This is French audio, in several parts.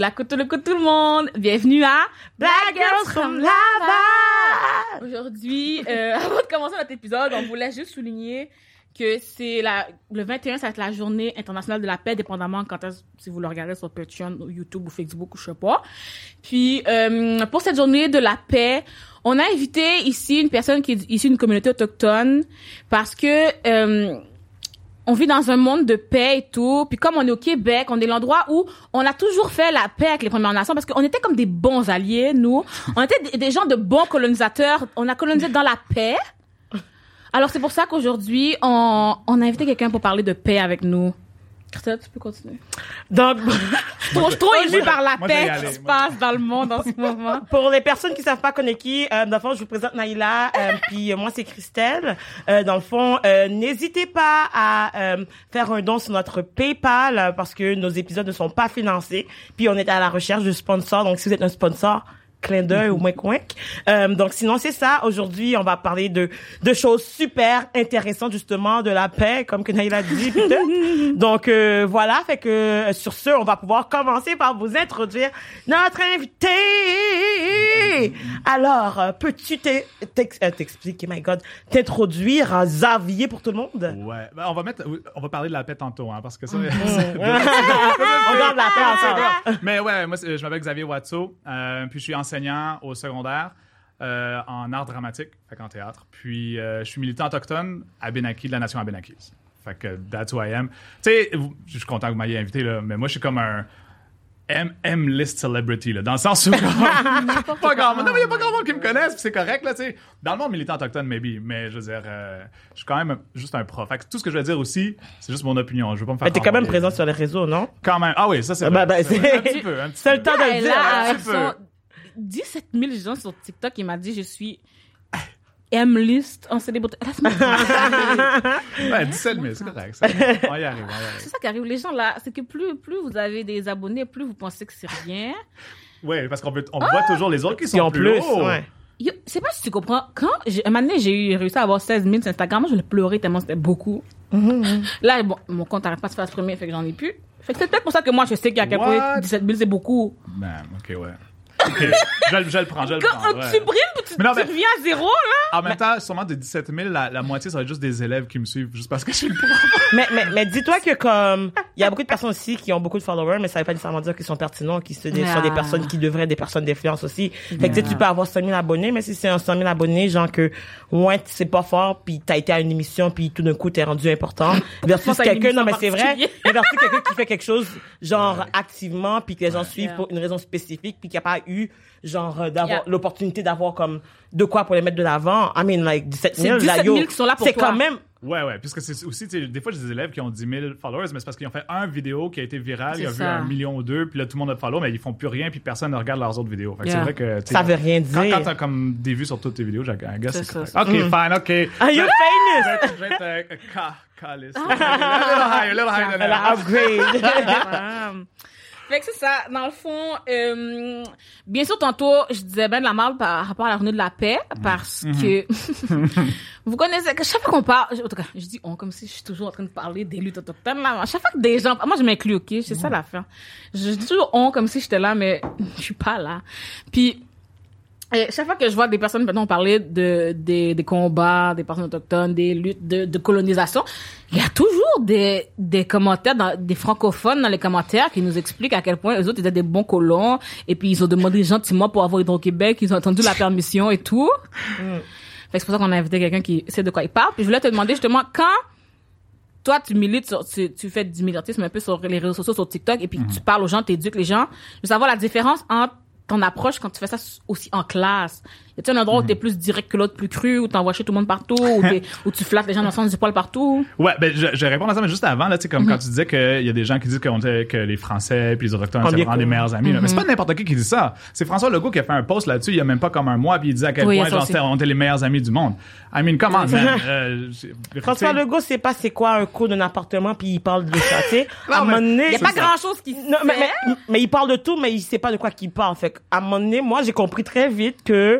La coupe tout le coup tout le monde. Bienvenue à Black Girls from Lava. Aujourd'hui, euh, avant de commencer notre épisode, on voulait juste souligner que c'est la le 21 ça va être la journée internationale de la paix dépendamment quand est-ce- si vous le regardez sur Patreon ou YouTube ou Facebook ou je sais pas. Puis euh, pour cette journée de la paix, on a invité ici une personne qui est issue d'une communauté autochtone parce que euh, on vit dans un monde de paix et tout. Puis comme on est au Québec, on est l'endroit où on a toujours fait la paix avec les Premières Nations parce qu'on était comme des bons alliés, nous. On était des, gens de bons colonisateurs. On a colonisé dans la paix. Alors c'est pour ça qu'aujourd'hui, on a invité quelqu'un pour parler de paix avec nous. Christelle, tu peux continuer. Donc, Trop, je suis trop émue par la paix qui se passe dans le monde en ce moment. pour les personnes qui savent pas qu'on est qui, euh, dans le fond, je vous présente Naïla, euh, puis euh, moi c'est Christelle. Euh, dans le fond, euh, n'hésitez pas à euh, faire un don sur notre PayPal euh, parce que nos épisodes ne sont pas financés. Puis on est à la recherche de sponsors, donc si vous êtes un sponsor, clin d'œil ou moins coin. Euh, donc sinon c'est ça. Aujourd'hui, on va parler de de choses super intéressantes justement de la paix, comme que Naïla dit. donc euh, voilà, fait que euh, sur ce, on va pouvoir commencer par vous introduire notre invité. Alors, euh, peux-tu euh, t'expliquer, my God, t'introduire à Xavier pour tout le monde? Ouais. Ben, on va mettre, on va parler de la paix tantôt, hein, parce que ça. on garde la paix ensemble. Mais ouais, moi, je m'appelle Xavier Watteau, euh, puis je suis enseignant au secondaire euh, en art dramatique, fait en théâtre. Puis euh, je suis militant autochtone à Benaki, de la nation Abenakis. Fait que that's who I am. Tu sais, je suis content que vous m'ayez invité, là, mais moi, je suis comme un M, M list celebrity, là, dans le sens où. comme- pas grand monde. Non, mais il n'y a pas grand monde qui me connaissent, puis c'est correct, là, tu sais. Dans le monde militant autochtone, maybe, mais je veux dire, euh, je suis quand même juste un prof. Fait que tout ce que je vais dire aussi, c'est juste mon opinion. Je veux pas me faire. Mais t'es quand même présent sur les réseaux, non? Quand même. Ah oui, ça, c'est Ah, bah, bah, C'est. Un petit peu, un petit C'est le peu. temps de le dire. 17 000 gens sur TikTok. Il m'a dit, je suis M-list en célébrité. Laisse-moi parler. Ouais, 17 000, c'est correct. ça. On y arrive, on y arrive. C'est ça qui arrive. Les gens là, c'est que plus, plus vous avez des abonnés, plus vous pensez que c'est rien. Ouais, parce qu'on on voit toujours les autres qui sont en plus, plus, ouais. Yo, sais pas si tu comprends. Quand, j'ai- un moment j'ai eu réussi à avoir 16 000 sur Instagram, moi, je l'ai pleuré tellement c'était beaucoup. Là, bon, mon compte n'arrête pas de se faire supprimer, fait que j'en ai plus. Fait que c'est peut-être pour ça que moi, je sais qu'à quel point What? 17 000, c'est beaucoup. Man, ok, ouais. Ok, je, le- je le prends, je le Quand prends. tu ouais. supprimes, puis tu, Mais non, tu reviens à zéro, là? En même temps, sûrement de 17 000, la, la moitié, ça va être juste des élèves qui me suivent juste parce que je suis le prof. mais, mais, mais dis-toi que comme, il y a beaucoup de personnes aussi qui ont beaucoup de followers, mais ça veut pas nécessairement dire qu'ils sont pertinents, des- sont des Ah. personnes qui devraient être des personnes d'influence aussi. Fait que tu sais, tu peux avoir 100 000 abonnés, mais si c'est un 100 000 abonnés, genre que, ouais, c'est pas fort, puis t'as été à une émission, puis tout d'un coup, t'es rendu important. Versus quelqu'un, non, mais c'est vrai, versus quelqu'un qui fait quelque chose, genre, activement, puis que les gens suivent Yeah. pour une raison spécifique, puis qui a pas eu, genre, euh, d'avoir Yeah. l'opportunité d'avoir comme, de quoi pour les mettre de l'avant. I mean, like, 17 000, C'est là, 17 yo, 000 qui sont là pour c'est quand même, Ouais, ouais, puisque c'est aussi, tu sais, des fois, j'ai des élèves qui ont 10 000 followers, mais c'est parce qu'ils ont fait un vidéo qui a été virale, il a vu un million ou deux, puis là, tout le monde a follow, mais ils font plus rien, puis personne ne regarde leurs autres vidéos. Fait que Yeah. c'est vrai que, ça veut rien Quand, dire. quand t'as comme des vues sur toutes tes vidéos, j'ai un gars, C'est ça, correct. Ok, fine, ok. Are you Je famous? vais être- je vais être ca- calice. A little higher, a little higher than Elle that. upgrade. Fait que c'est ça. Dans le fond, euh, bien sûr, tantôt, je disais ben de la mal par rapport à la journée de la paix, parce que vous connaissez que chaque fois qu'on parle, en tout cas, je dis on comme si je suis toujours en train de parler des luttes autochtones là. À chaque fois que des gens, moi je m'inclus, ok, c'est ça l'affaire. Je dis toujours on comme si j'étais là, mais je suis pas là. Puis et chaque fois que je vois des personnes maintenant parler de des, des combats des personnes autochtones des luttes de, de colonisation il y a toujours des des commentaires dans, des francophones dans les commentaires qui nous expliquent à quel point eux autres étaient des bons colons et puis ils ont demandé gentiment pour avoir été au Québec ils ont attendu la permission et tout que c'est pour ça qu'on a invité quelqu'un qui sait de quoi il parle puis je voulais te demander justement quand toi, tu milites sur, tu, tu fais du militantisme un peu sur les réseaux sociaux, sur TikTok, et puis tu parles aux gens, t'éduques les gens. Je veux savoir la différence entre ton approche quand tu fais ça aussi en classe. Y a-t-il un endroit où t'es plus direct que l'autre, plus cru, où t'envoies chez tout le monde partout, où, t'es- où tu flattes les gens dans le sens du poil partout? Ouais, ben je, je réponds à ça, mais juste avant, là, tu sais, Mhm. comme quand tu disais qu'il y a des gens qui disent qu'on était- que les Français puis les Autochtones, c'est vraiment des meilleurs amis. là. Mais c'est Mhm. pas n'importe qui qui dit ça. C'est François Legault qui a fait un post là-dessus il y a même pas comme un mois, puis il disait à quel Oui, point genre, on était les meilleurs amis du monde. I mean, come on, man. Euh, François tu sais, Legault sait pas c'est quoi un coût d'un appartement puis il parle de ça, tu sais. À un moment donné, Il y a pas grand chose qui non, mais, mais il parle de tout, mais il sait pas de quoi qu'il parle. Fait à un moment donné, moi, j'ai compris très vite que,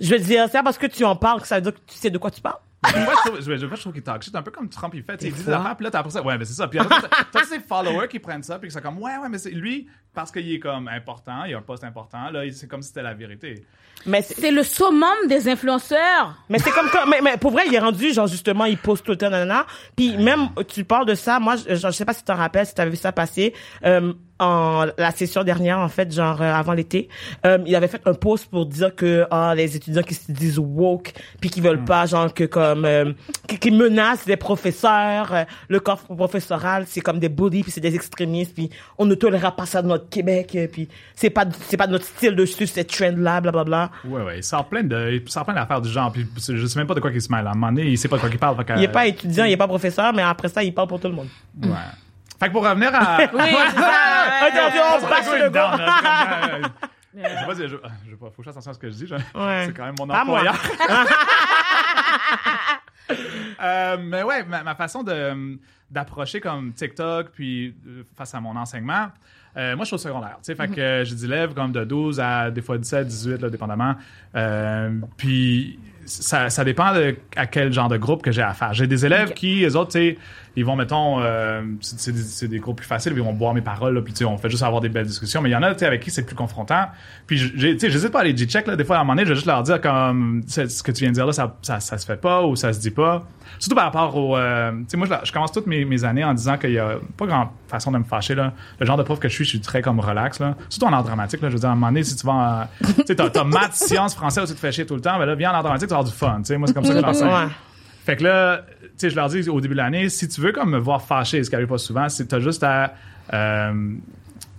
Je veux dire, c'est pas parce que tu en parles que ça veut dire que tu sais de quoi tu parles. Moi, je trouve, je, je, je trouve qu'il talk shit un peu comme Trump, il fait. Il dit des affaires, puis là, t'as après ça. Ouais, mais c'est ça. Puis après, t'as- ces followers qui prennent ça, puis qui sont comme, ouais, ouais, mais c'est lui, parce qu'il est comme important, il a un poste important, là, c'est comme si c'était la vérité. Mais c'est- le summum des influenceurs. Mais c'est comme quand, mais, mais pour vrai, il est rendu, genre, justement, il poste tout le temps, nanana. Puis même, tu parles de ça, moi, je, je sais pas si tu t'en rappelles, si t'avais vu ça passer, euh, en la session dernière, en fait, genre, euh, avant l'été, euh, il avait fait un post pour dire que, ah, les étudiants qui se disent woke, puis qui veulent pas, genre, que comme, euh, qui, qui menacent les professeurs, euh, le corps professoral, c'est comme des bullies, puis c'est des extrémistes, puis on ne tolérera pas ça dans notre Québec, puis c'est pas, c'est pas notre style de suivre cette trend-là, blablabla. Ouais, ouais, il sort plein de, il sort plein d'affaires du genre, puis je sais même pas de quoi il se mêle. À un moment donné, il sait pas de quoi il parle. Il est pas étudiant, il est pas professeur, mais après ça, il parle pour tout le monde. Ouais. Fait que pour revenir à. Oui. Attends, on bâche va le gars. comme, euh, Je sais pas si je, je, je faut que je fasse attention à ce que je dis. je- Ouais. C'est quand même mon Pas moi. employeur. Euh, mais ouais, ma, ma façon de d'approcher comme TikTok puis euh, face à mon enseignement. euh, moi, je suis au secondaire, tu sais, fait que euh, j'ai des élèves comme de 12 à des fois 17, 18, là, dépendamment. Euh, puis ça, ça dépend de à quel genre de groupe que j'ai à faire. J'ai des élèves qui, les autres, tu ils vont, mettons, euh, c'est des, groupes plus faciles, ils vont boire mes paroles, là, puis on fait juste avoir des belles discussions. Mais il y en a, tu avec qui c'est plus confrontant. Puis, j'ai- tu sais, j'hésite pas à les G-check, là. Des fois, à un moment donné, je vais juste leur dire, comme, ce que tu viens de dire là, ça, ça, ça se fait pas ou ça se dit pas. Surtout par rapport au, euh, tu sais, moi, je, je commence toutes mes, mes années en disant qu'il y a pas grande façon de me fâcher, là. Le genre de prof que je suis, je suis très comme relax, là. Surtout en art dramatique, là. Je veux dire, à un moment donné, si tu vas en, tu sais, t'as, maths, sciences, français où tu te fais chier tout le temps, ben là, viens en art dramatique, avoir du fun, tu sais. Moi, c'est comme ça que j'enseigne. Ouais. Fait que là, tu sais, je leur dis au début de l'année, si tu veux comme me voir fâché, ce qui arrive pas souvent, c'est t'as juste à euh,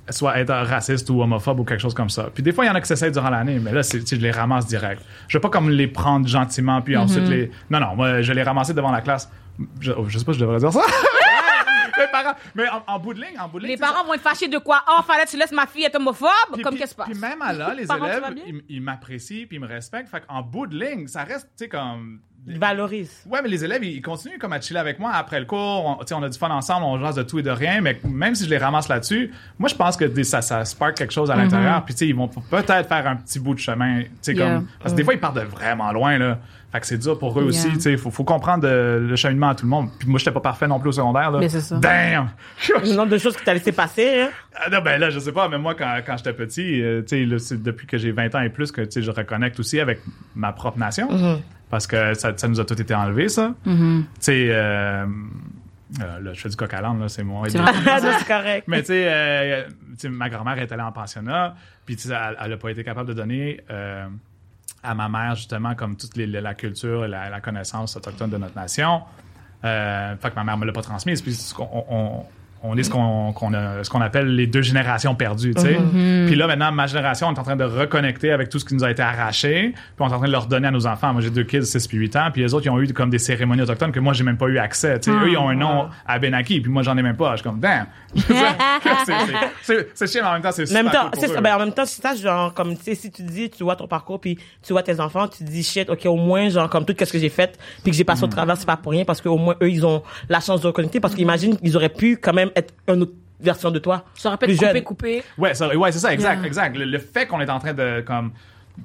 soit être raciste ou homophobe ou quelque chose comme ça. Puis des fois, il y en a qui s'essayent durant l'année, mais là, c'est, je les ramasse direct. Je vais pas comme les prendre gentiment puis ensuite les... Non, non, moi, je vais les ramasser devant la classe. Je, je sais pas si je devrais dire ça. les parents... Mais en, en bout de ligne, en bout de ligne... Les parents vont être fâchés de quoi? Oh, fallait que tu laisses ma fille être homophobe? puis, Comme qu'est-ce qui se passe? Puis même à là, les Parents, élèves, ils, ils m'apprécient puis ils me respectent. Fait qu'en bout de ligne, ça reste, tu sais, comme... Il valorise. Ouais, mais les élèves, ils ils continuent comme à chiller avec moi après le cours. On, tu sais, on a du fun ensemble, on jase de tout et de rien. Mais même si je les ramasse là-dessus, moi, je pense que des- ça, ça spark quelque chose à l'intérieur. Puis, tu sais, ils vont peut-être faire un petit bout de chemin. Tu sais, Yeah. comme. Parce que des fois, ils partent de vraiment loin, là. Fait que c'est dur pour eux aussi. Yeah. Sais, faut, faut comprendre euh, le cheminement à tout le monde. Puis moi, j'étais pas parfait non plus au secondaire, là. Mais c'est ça. Damn! Le nombre de choses que t'as laissé passer, hein? Ah non, ben là, je sais pas, mais moi, quand, quand j'étais petit, euh, là, c'est depuis que j'ai 20 ans et plus que, je reconnecte aussi avec ma propre nation. Parce que ça, ça nous a tout été enlevé, ça. Mm-hmm. Tu sais, euh, euh, là, je fais du coq à l'âne, là, c'est moi. C'est c'est correct. Mais tu sais, euh, ma grand-mère est allée en pensionnat, puis elle, elle a pas été capable de donner euh, à ma mère justement comme toute la culture la, la connaissance autochtone de notre nation. Euh, fait que ma mère me l'a pas transmise. Puis on- on est ce qu'on qu'on a- ce qu'on appelle les deux générations perdues, tu sais. Puis là maintenant ma génération on est en train de reconnecter avec tout ce qui nous a été arraché, puis on est en train de leur donner à nos enfants. Moi j'ai deux kids 6 puis 8 ans, puis les autres ils ont eu comme des cérémonies autochtones que moi j'ai même pas eu accès, tu sais. Eux ils ont un nom à Benaki, puis moi j'en ai même pas. Je suis comme damn. C'est- chiant mais en même temps c'est super même temps, cool pour c'est eux. ça. Ben, en même temps, c'est ça, genre, comme, tu sais, si tu dis, tu vois ton parcours, puis tu vois tes enfants, tu dis, shit, ok, au moins, genre, comme tout ce que j'ai fait, puis que j'ai passé au travers, c'est pas pour rien, parce qu'au moins, eux, ils ont la chance de reconnecter, parce qu'imagine, ils auraient pu quand même être une autre version de toi. Ça aurait pu être coupé, coupé. Ouais, ça- ouais, c'est ça, exact, Yeah. exact. Le, le fait qu'on est en train de comme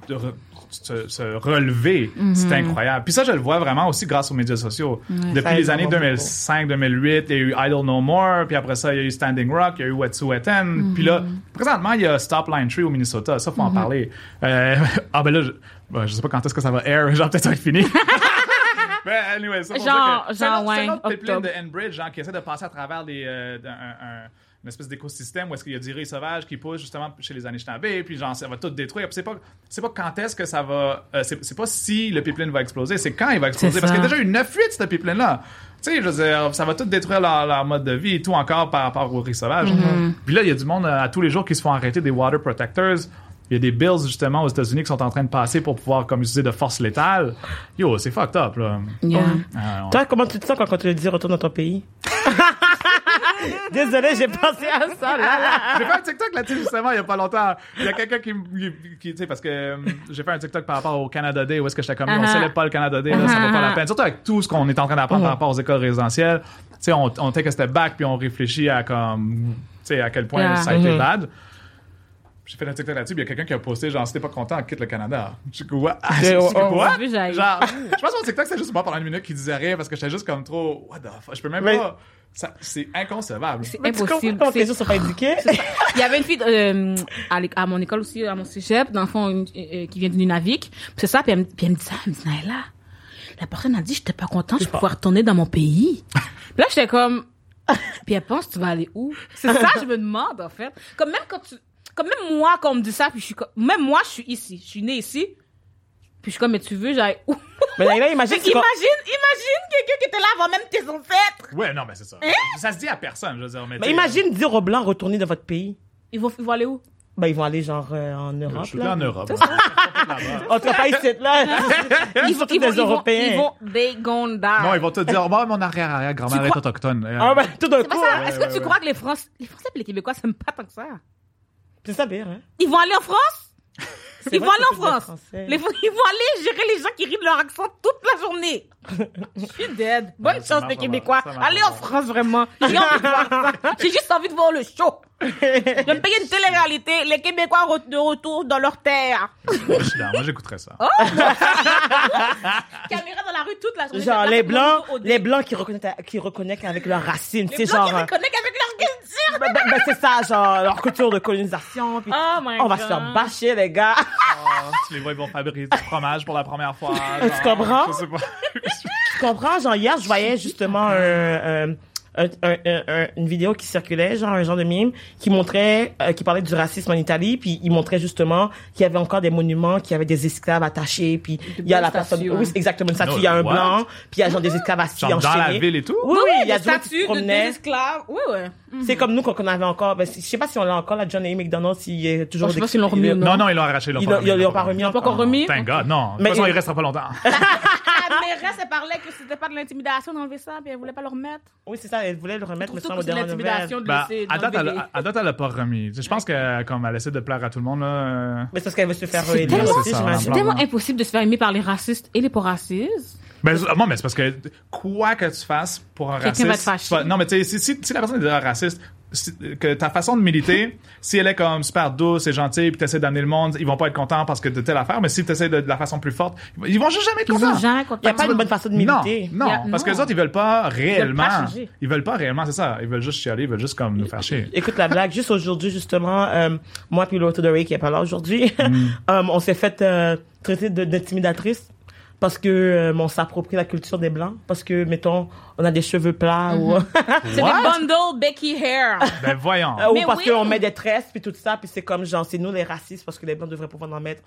de re- se, se relever, c'est incroyable. Puis ça, je le vois vraiment aussi grâce aux médias sociaux. Depuis les années vraiment 2005-2008, il y a eu Idle No More, puis après ça, il y a eu Standing Rock, il y a eu Wet'suwet'en, puis là, présentement, il y a Stop Line Tree au Minnesota. Ça, faut en parler. Euh, ah ben là, je, ben, je sais pas quand est-ce que ça va air, genre peut-être ça va être fini. Mais anyway, ça pour Genre- que ouais, octobre. de Enbridge, genre, qui essaie de passer à travers des, euh, d'un- un- un- une espèce d'écosystème où est-ce qu'il y a du riz sauvage qui pousse justement chez les Anishinaabe, puis genre, ça va tout détruire. Puis c'est pas, c'est pas quand est-ce que ça va, euh, c'est, c'est pas si le pipeline va exploser, c'est quand il va exploser. Parce qu'il y a ça. déjà eu 9 fuites, ce pipeline-là. Tu sais, je veux dire, ça va tout détruire leur, leur mode de vie et tout encore par rapport au riz sauvage. Mm-hmm. Puis là, il y a du monde euh, à tous les jours qui se font arrêter des water protectors. Il y a des bills justement aux États-Unis qui sont en train de passer pour pouvoir comme utiliser de force létale. Yo, c'est fucked up là. Yeah. Ah, on- Toi, comment tu te sens quand on te le dit retourne dans ton pays? Désolé, j'ai pensé à ça, là, là. J'ai fait un TikTok là-dessus justement il y a pas longtemps. Il y a quelqu'un qui, me- qui tu sais, parce que euh, j'ai fait un TikTok par rapport au Canada Day où est-ce que j'étais comme, on Uh-huh. célèbre pas le Canada Day, là, ça vaut pas la peine. Surtout avec tout ce qu'on est en train d'apprendre par rapport aux écoles résidentielles. Tu sais, on, on take a step back puis on réfléchit à comme, tu sais, à quel point ça a été bad. J'ai fait un TikTok là-dessus, il y a quelqu'un qui a posté genre si t'es pas content, quitte le Canada. Je quoi? oh, Je oh, quoi? oh. Vu. Genre, je pense que mon TikTok c'était juste moi pendant une minute qui disait rien parce que j'étais juste comme trop what the fuck, je peux même Mais- pas. Ça- C'est inconcevable. C'est Mais tu comprends impossible. comment les gens sont pas éduqués? Il y avait une fille euh, à, mon école aussi, à mon cégep, dans le fond, une- euh, qui vient du Nunavik. Puis c'est ça, puis elle, me- puis elle me dit ça, elle me dit, Naila, la personne a dit, j'étais pas contente, je pouvais retourner dans mon pays. puis là, j'étais comme, puis elle pense, tu vas aller où? C'est ça, je me demande, en fait. Comme même quand tu, comme même moi, quand on me dit ça, puis je suis comme, même moi, je suis ici, je suis née ici. Puis je suis comme, mais tu veux, j'aille où? Mais là, imagine, Mais c'est quoi- imagine, imagine quelqu'un qui était là avant même tes ancêtres. Ouais, non, mais c'est ça. Ça se dit à personne, je veux dire. Mais, Hein? Mais imagine dire aux Blancs, retournez dans votre pays. Ils vont, ils vont aller où? Ben, ils vont aller genre euh, en Je Europe. suis là. là en Europe. On te pas ici, là. Ils sont tous des Européens. Ils vont, they gonna die. Non, ils vont te dire, moi, mon arrière-arrière-grand-mère est autochtone. Ah, ben, tout d'un coup. Est-ce que tu crois que les Français, les Français et les Québécois s'aiment pas tant que ça? C'est ça, bien, hein? Ils vont aller en France? Ils vont aller en France. Les, ils vont aller gérer les gens qui rient de leur accent toute la journée. Je suis dead. Bonne Ouais, chance, les. Québécois. Allez en France, vraiment. J'ai envie de voir ça. J'ai juste envie de voir le show. Je vais me payer une télé-réalité. Les Québécois re- de retour dans leur terre. Moi, je suis là. Moi, j'écouterais ça. Oh, Caméra dans la rue toute la journée. Genre, les blancs, les blancs qui reconnaissent, qui reconnaissent avec leurs racines. Les C'est blancs genre, qui euh, reconnectent avec leur culture. ben, ben, ben, c'est ça, genre, leur culture de colonisation. puis Oh my on va God. se faire bâcher, les gars. Oh, tu les vois, ils vont fabriquer du fromage pour la première fois. genre, comprends? Je sais pas. Tu comprends? Genre, hier, je voyais justement un, un- un- un- un- un- une vidéo qui circulait, genre un genre de mime, qui montrait, euh, qui parlait du racisme en Italie, puis il montrait justement qu'il y avait encore des monuments, qu'il y avait des esclaves attachés, puis il y a la personne, statues, oui, exactement une statue, No, il y a un what? blanc, puis il y a genre des esclaves assis Genre dans enchaînés. la ville et tout? Oui, oui, il y a des statues de, promenaient. des esclaves. Oui, ouais. C'est comme nous quand on avait encore, ben, je sais pas si on l'a encore, la John A. McDonald, s'il est toujours Oh, je sais pas s'ils l'ont remis Non, non, ils l'ont arraché. Ils l'ont pas remis. ils l'ont pas remis Pas encore remis? Thank God, non. De Mais toute façon, il- il restera pas longtemps. La mairesse, elle parlait que c'était pas de l'intimidation d'enlever ça, puis elle voulait pas le remettre. Oui, c'est ça, elle voulait le remettre, mais sans que c'est l'intimidation de laisser à date, elle, les- à date, elle a pas remis. Je pense que comme elle essaie de plaire à tout le monde, là. euh, Mais c'est parce qu'elle veut se faire C'est élire c'est la tellement impossible de se faire aimer par les racistes et les pas racistes. Ben, moi, mais c'est parce que quoi que tu fasses pour un Quelqu'un raciste. va te fâcher. non, mais tu sais, si, si, si la personne est déjà raciste, que ta façon de militer, si elle est comme super douce et gentille, puis t'essaies d'amener le monde, ils vont pas être contents parce que de telle affaire, mais si t'essaies de, de la façon plus forte, ils vont juste jamais être contents. Il n'y a pas une bonne façon de militer. Non, parce que les autres, ils veulent pas réellement. ils veulent pas réellement, c'est ça. Ils veulent juste chialer, ils veulent juste comme nous faire chier. Écoute la blague, juste aujourd'hui, justement, euh, moi puis l'autre de Ray qui est pas là aujourd'hui, Mm. euh, on s'est fait euh, traiter de- d'intimidatrice parce que euh, on s'approprie la culture des blancs, parce que, mettons, on a des cheveux plats ou, C'est des What? bundle Becky hair. Ben voyons. euh, ou Mais parce oui. qu'on met des tresses puis tout ça, puis c'est comme genre, c'est nous les racistes parce que les blancs devraient pouvoir en mettre.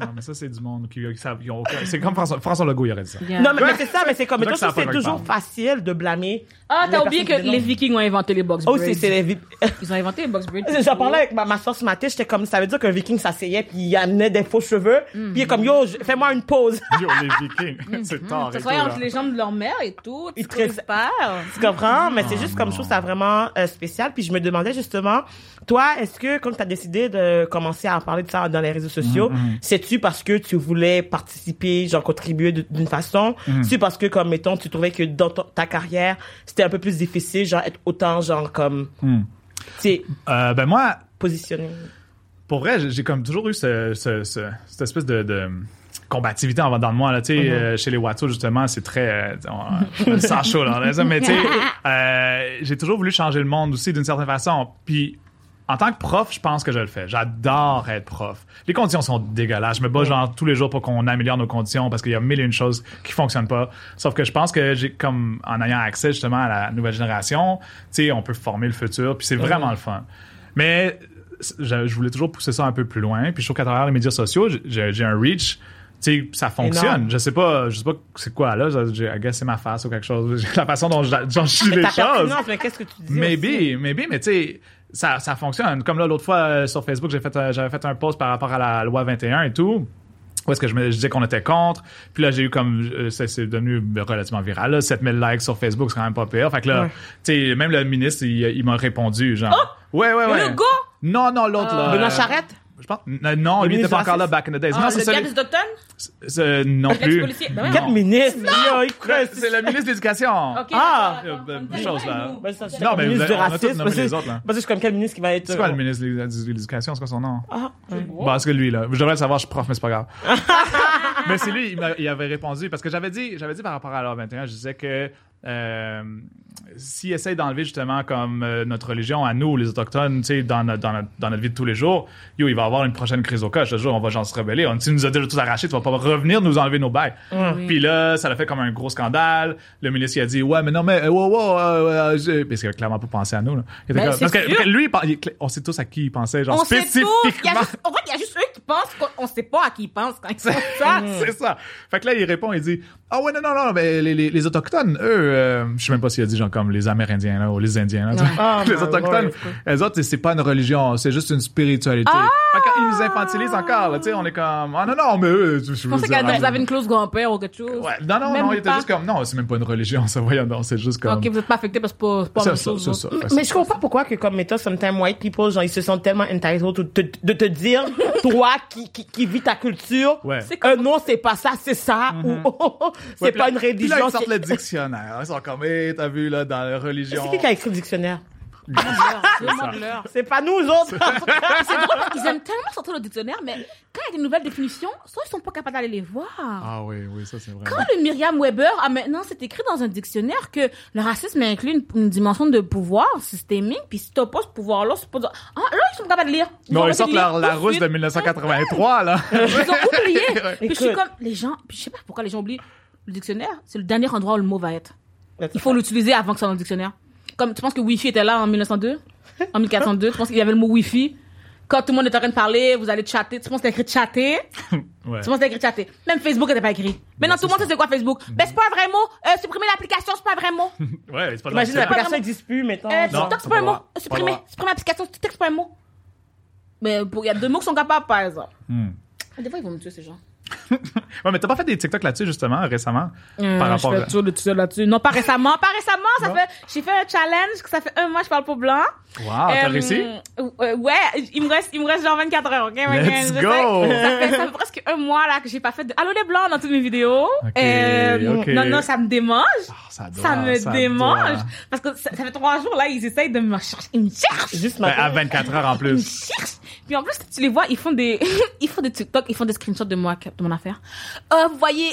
Non, mais ça, c'est du monde qui, qui savent- qui ont aucun- C'est comme François, François Legault, il aurait dit ça. Yeah. Non, mais, mais c'est ça, mais c'est comme, C'est toujours facile de blâmer. Ah, t'as oublié que les. Vikings ont inventé les box Oh, braids. c'est, c'est les Ils ont inventé les box braids. J'en parlais avec ma, ma soeur ce matin, j'étais comme, ça veut dire qu'un viking s'asseyait puis il amenait des faux cheveux, puis il est comme, yo, fais-moi une pause. Yo, les Vikings. c'est tard. Ça et soit entre les jambes de leur mère et tout. Ils Espères. Tu comprends? Mais c'est Oh, juste comme trouve ça vraiment euh, spécial. Puis je me demandais justement, toi, est-ce que quand tu as décidé de commencer à parler de ça dans les réseaux sociaux, Mm-hmm. c'est-tu parce que tu voulais participer, genre contribuer d'une façon? Mm-hmm. C'est parce que, comme mettons, tu trouvais que dans ta carrière, c'était un peu plus difficile, genre être autant, genre comme, Mm. tu sais, Euh, ben moi, positionné? pour vrai, j'ai- j'ai comme toujours eu ce, ce- ce- cette espèce de, de combativité en dans le moi là tu sais Mm-hmm. euh, chez les Watteau justement c'est très euh, on, sent chaud là mais tu sais euh, j'ai toujours voulu changer le monde aussi d'une certaine façon puis en tant que prof, je pense que je le fais. J'adore être prof. Les conditions sont dégueulasses. Je me bats genre tous les jours pour qu'on améliore nos conditions parce qu'il y a mille et une choses qui fonctionnent pas. Sauf que je pense que j'ai comme en ayant accès justement à la nouvelle génération, tu sais, on peut former le futur, puis c'est vraiment le fun. Mais je, je voulais toujours pousser ça un peu plus loin. Puis je trouve qu'à travers les médias sociaux, j'ai un reach. Tu sais, ça fonctionne. Énorme. Je sais pas, je sais pas c'est quoi là. J'ai I guess c'est ma face ou quelque chose. La façon dont je, je suis Mais les choses. mais qu'est-ce que tu dis? aussi? Maybe, maybe, mais tu sais, ça, ça fonctionne. Comme là, l'autre fois, euh, sur Facebook, j'ai fait, euh, j'avais fait un post par rapport à la loi 21 et tout. Où est-ce que je, me, je disais qu'on était contre. Puis là, j'ai eu comme... euh, ça, c'est devenu relativement viral. Là, 7000 likes sur Facebook, c'est quand même pas pire. Fait que là, Ouais. tu sais, même le ministre, il, il m'a répondu, genre... ouais, ouais, ouais. Le gars? Non, non, l'autre, là. Benoît euh, Charette? Je pense... Non, Le lui, il était pas encore là back in the days. Ah, non, le c'est gars C'est- non plus. Ben non. ministre? Yo, il creuse. C'est le ministre de l'Éducation. Ok, Ah! Euh, d'accord. ben, chose, là. Ben, Non, mais ministre vous- du on a tous racisme. nommé Parce que- les autres, là. parce que je suis comme quel ministre qui va être. C'est quoi euh, le ministre de l'É- de l'Éducation? C'est quoi son nom? Ah. Bon, parce que lui, là, je devrais le savoir, je suis prof, mais c'est pas grave. mais c'est lui, il avait répondu, parce que j'avais dit, j'avais dit par rapport à l'heure 21, je disais que euh, s'il essaye d'enlever justement comme euh, notre religion à nous, les Autochtones, tu sais, dans, notre- dans, notre- dans notre vie de tous les jours, yo, il va avoir une prochaine crise au coche. Le jour, on va genre se rebeller. On, tu nous as déjà tout arraché, tu vas pas revenir nous enlever nos bails. Oui. Puis là, ça l'a fait comme un gros scandale. Le ministre, il a dit, ouais, mais non, mais, euh, wow, wow, euh, euh, parce qu'il a clairement pas pensé à nous, là. Il était Ben, comme- parce que, sûr. parce que lui, il on sait tous à qui il pensait, genre, On sait tout. Il y a spécifiquement. juste, en fait, il y a juste eux qui pensent qu'on on sait pas à qui ils pensent quand ils font ça. c'est ça. Fait que là, il répond, il dit, ah ouais, non, non, non, mais les, les, les autochtones, eux, euh, je sais même pas s'il a dit genre comme les Amérindiens, là, ou les Indiens, là. Ah, les autochtones, ouais. les autres, c'est pas une religion, c'est juste une spiritualité. Ah! Qu'ils nous infantilisent encore, là, tu sais, on est comme, ah non, non, mais eux, je Je pensais qu'elle avait une clause grand-père ou quelque chose. Ouais, non, non, Même non, il était pas. juste comme, non, c'est même pas une religion, ça, voyons donc, c'est juste comme. Ok, vous êtes pas affecté parce que c'est pas, c'est pas ça, chose. c'est vous ça. Mais je comprends pas pourquoi que comme méthode, sometimes white people, genre, ils se sentent tellement entitled de te, de te dire, toi qui, qui, qui vis ta culture, Ouais. C'est euh, non, c'est pas ça, c'est ça, ou c'est Ouais, puis pas là- une puis religion. là, ils sortent le dictionnaire. Ils sont comme, hé, t'as vu, là, dans la religion. C'est qui qui a écrit le dictionnaire? Demande-leur. C'est pas nous autres. C'est drôle parce qu'ils aiment tellement sortir le dictionnaire, mais quand il y a des nouvelles définitions, soit ils sont pas capables d'aller les voir. Ah oui, oui, ça, c'est vrai. Quand le Myriam Weber a maintenant, c'est écrit dans un dictionnaire que le racisme inclut une, une dimension de pouvoir systémique, puis si pas ce pouvoir-là, c'est pas... Ah, là, ils sont capables de lire. Non, ils sortent la, la tout de rousse de suite. 1983, là. Ils ont oublié. Puis je suis comme, les gens, puis je sais pas pourquoi les gens oublient le dictionnaire, c'est le dernier endroit où le mot va être. Il faut l'utiliser avant que ça soit dans le dictionnaire. Comme, tu penses que Wi-Fi était là en 1902? En 1402? Tu penses qu'il y avait le mot Wi-Fi? Quand tout le monde est en train de parler, vous allez chatter. Tu penses que c'était écrit chatter? Ouais. Tu penses que c'était écrit chatter? Même Facebook n'était pas écrit. Maintenant, tout le monde sait c'est quoi Facebook. Ben, c'est pas un vrai mot. Euh, supprimer l'application, c'est pas un vrai mot. Ouais, c'est pas Imagine l'application n'existe plus, mettons. Euh, TikTok, c'est pas un mot. Supprimer. Supprimer l'application, TikTok, c'est pas un mot. Mais il y a deux mots qui sont capables, par exemple. Hmm. Des fois, ils vont me tuer, ces gens. Ouais, mais t'as pas fait des TikTok là-dessus, justement, récemment? par rapport je à... fais toujours le tueur là-dessus. Non, pas récemment. Pas récemment. Ça fait, j'ai fait un challenge que ça fait un mois, je parle pour blanc. Wow, t'as Euh, réussi? euh, ouais, il me reste, il me reste genre 24 heures, ok? Let's Je sais. go! Ça fait, ça fait presque un mois, là, que j'ai pas fait de Allô les blancs dans toutes mes vidéos. Ok, Euh, ok. Non, non, ça me démange. Ah, ça, doit, ça me démange. Parce que ça, ça fait trois jours, là, ils essayent de me chercher. Ils me cherchent. Juste Ben, à matin. 24 heures en Ils me plus. cherchent. Puis en plus, tu les vois, ils font des, ils font des TikTok, ils font des screenshots de moi, de mon affaire. Euh, vous voyez,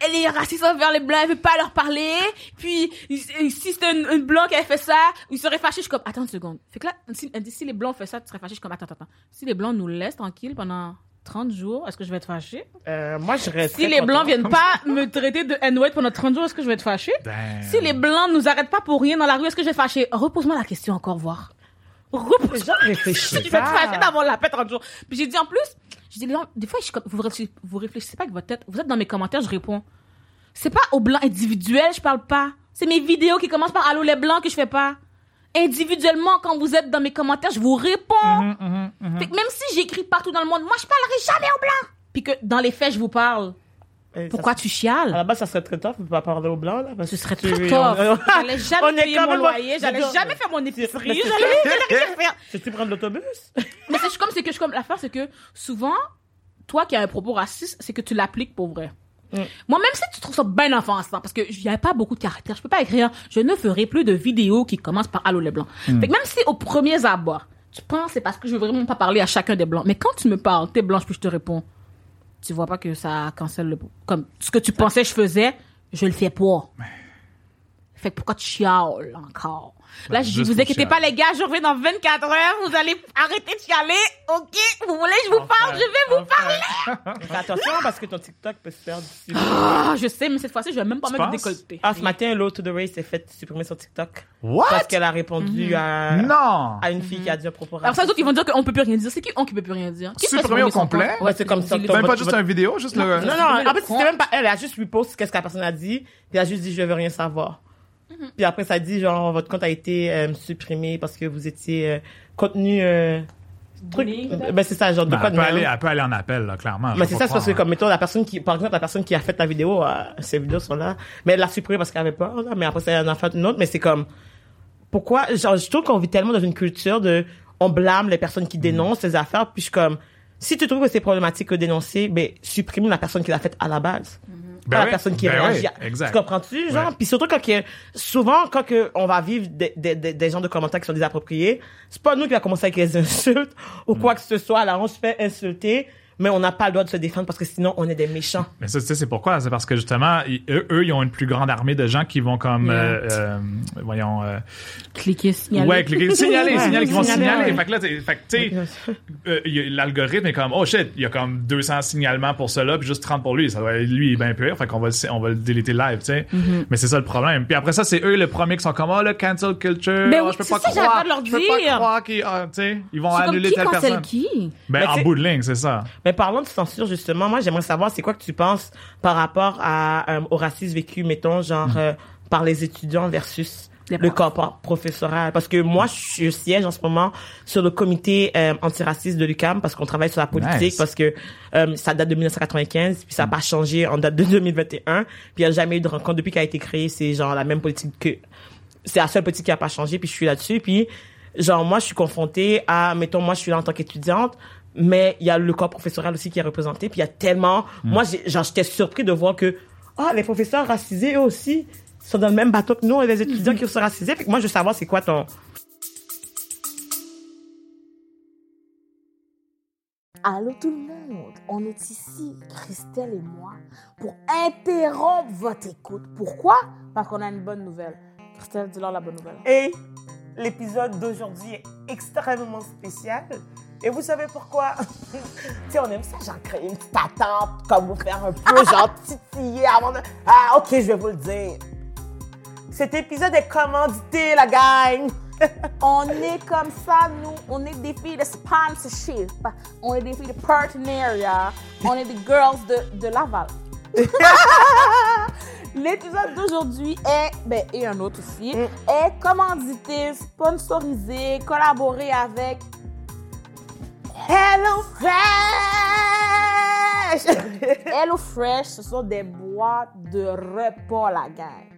elle est raciste envers les blancs, elle veut pas leur parler. Puis, si c'était une, une blanc qui avait fait ça, ils seraient fâchés. Je suis comme, attends une seconde. Fait que là, si, si les blancs font ça, tu serais fâché. Je suis comme, attends, attends, attends. Si les blancs nous laissent tranquilles pendant 30 jours, est-ce que je vais être fâché? Euh, moi, je reste. Si les blancs viennent pas me traiter de N-word pendant 30 jours, est-ce que je vais être fâché? Damn. Si les blancs nous arrêtent pas pour rien dans la rue, est-ce que je vais être fâché? Repose-moi la question encore, voir. Repose-moi vas te pas. fâcher d'avoir la paix 30 jours. Puis j'ai dit en plus, les gens, des fois, je vous, vous réfléchissez pas avec votre tête. Vous êtes dans mes commentaires, je réponds. C'est pas aux blancs individuels, je parle pas. C'est mes vidéos qui commencent par Allô les blancs que je fais pas. Individuellement, quand vous êtes dans mes commentaires, je vous réponds. Mm-hmm, Fait que même si j'écris partout dans le monde, moi, je parlerai jamais aux blancs. Puis que dans les faits, je vous parle. Ça Pourquoi tu À chiales? la base, ça serait très tough de pas parler aux blancs, là. parce Ce serait très tough. on- J'allais jamais payer mon loyer, j'allais jamais faire mon épicerie, j'allais rien faire. Tu prendre l'autobus? Mais c'est comme c'est que je comme l'affaire c'est que souvent toi qui as un propos raciste, c'est que tu l'appliques pour vrai. Mm. Moi même si tu trouves ça bien offensant parce que a pas beaucoup de caractères, je peux pas écrire je ne ferai plus de vidéos qui commencent par allô les blancs. Mm. Fait que même si au premier abord, tu penses c'est parce que je veux vraiment pas parler à chacun des blancs, mais quand tu me parles, t'es blanche puis je te réponds, tu vois pas que ça cancelle le comme ce que tu pensais je faisais, je le fais pas. Fait que pourquoi tu chiales encore? Là, je dis, vous inquiétez pas, les gars, je reviens dans 24 heures, vous allez arrêter de chialer, ok? Vous voulez, que je vous parle, je vais vous parler. Fais attention parce que ton TikTok peut se faire d'ici. Ah, je sais, mais cette fois-ci, je vais même pas mettre de décolleté. Ah, ce matin, l'autre de Ray s'est fait supprimer son TikTok. What? Parce qu'elle a répondu à, Non! à une fille qui a dit un propos Mhm. Alors ça, les raciste. autre, ils vont dire qu'on peut plus rien dire. C'est qui on qui peut plus rien dire? Supprimer au complet? Ouais, c'est comme ça Même pas juste une vidéo, juste le... Non, non, en fait, c'était même pas elle. Elle a juste repost qu'est-ce que la personne a dit. Puis elle a juste dit, je veux rien savoir. Mhm. Puis après, ça dit, genre, votre compte a été euh, supprimé parce que vous étiez euh, contenu... Euh, truc. Bullying, peut-être? Ben, c'est ça, genre, de Ben, quoi elle, de peut aller, elle peut aller en appel, là, clairement. Mais je c'est ça, c'est parce que, comme, mettons, la personne qui, par exemple, la personne qui a fait la vidéo, euh, ces vidéos sont là. Mais elle l'a supprimée parce qu'elle avait peur, là. Mais après, ça, elle en a fait une autre. Mais c'est comme, pourquoi, genre, je trouve qu'on vit tellement dans une culture de, on blâme les personnes qui dénoncent ces affaires, puis je suis comme, si tu trouves que c'est problématique de dénoncer, ben, supprime la personne qui l'a faite à la base. Ben pas oui, la personne qui ben réagit. oui. Tu comprends-tu, genre? Ouais. Puis surtout quand que, souvent, quand que on va vivre des, des, des, des genres de commentaires qui sont désappropriés, c'est pas nous qui va commencer avec les insultes ou Mm. quoi que ce soit. Là, on se fait insulter, mais on n'a pas le droit de se défendre parce que sinon, on est des méchants. Mais ça, tu sais, c'est pourquoi? C'est parce que justement, ils- eux, eux, ils ont une plus grande armée de gens qui vont comme, Yeah. euh, euh, voyons, euh, Cliquer, signaler. ouais, cliquer, signaler, Ouais, signaler, qui vont signaler, signaler. ouais. Fait que là, t'sais- fait que, tu sais, euh, l'algorithme est comme, oh shit, il y a comme 200 signalements pour cela, puis juste 30 pour lui. Ça doit, lui, il est bien pire. Fait qu'on va, le- on va le déléter live, tu sais. Mm-hmm. Mais c'est ça le problème. Puis après ça, c'est eux, le premier qui sont comme, oh, le cancel culture. Ben oh, je peux pas ça croire. pas de leur Je peux pas croire qu'ils, ah, tu sais, ils vont C'est comme annuler qui telle personne. qui? Ben, Mais en bout de ligne, c'est ça. Mais parlons de censure, justement, moi, j'aimerais savoir c'est quoi que tu penses par rapport à, euh, au racisme vécu, mettons, genre, euh, par les étudiants versus le corps professoral? Parce que moi, je siège en ce moment sur le comité euh, antiraciste de l'UCAM parce qu'on travaille sur la politique, Nice. parce que euh, ça date de 1995, puis ça n'a pas changé en date de 2021. Puis il n'y a jamais eu de rencontre depuis qu'elle a été créée. C'est genre la même politique que... C'est la seule politique qui n'a pas changé, puis je suis là-dessus. Puis, genre, moi, je suis confrontée à... Mettons, moi, je suis là en tant qu'étudiante, mais il y a le corps professoral aussi qui est représenté. Puis il y a tellement... Moi, j'ai- genre, j'étais surpris de voir que... Ah, les professeurs racisés, eux aussi, sont dans le même bateau que nous, les étudiants qui sont racisés. Puis que moi, je veux savoir c'est quoi ton... Allô tout le monde, on est ici, Christelle et moi, pour interrompre votre écoute. Pourquoi? Parce qu'on a une bonne nouvelle. Christelle, dis-leur la bonne nouvelle. Et l'épisode d'aujourd'hui est extrêmement spécial. Et vous savez pourquoi? tu on aime ça, genre créer une petite attente, comme vous faire un peu, genre titiller avant de... Ah, ok, je vais vous le dire. Cet épisode est commandité, la gang? On est comme ça, nous, on est des filles de sponsorship, on est des filles de partenariat, on est des girls de, de Laval. L'épisode d'aujourd'hui est, ben, et un autre aussi, est commandité, sponsorisé, collaboré avec Hello Fresh! Hello Fresh, ce sont des boîtes de repas, la gang.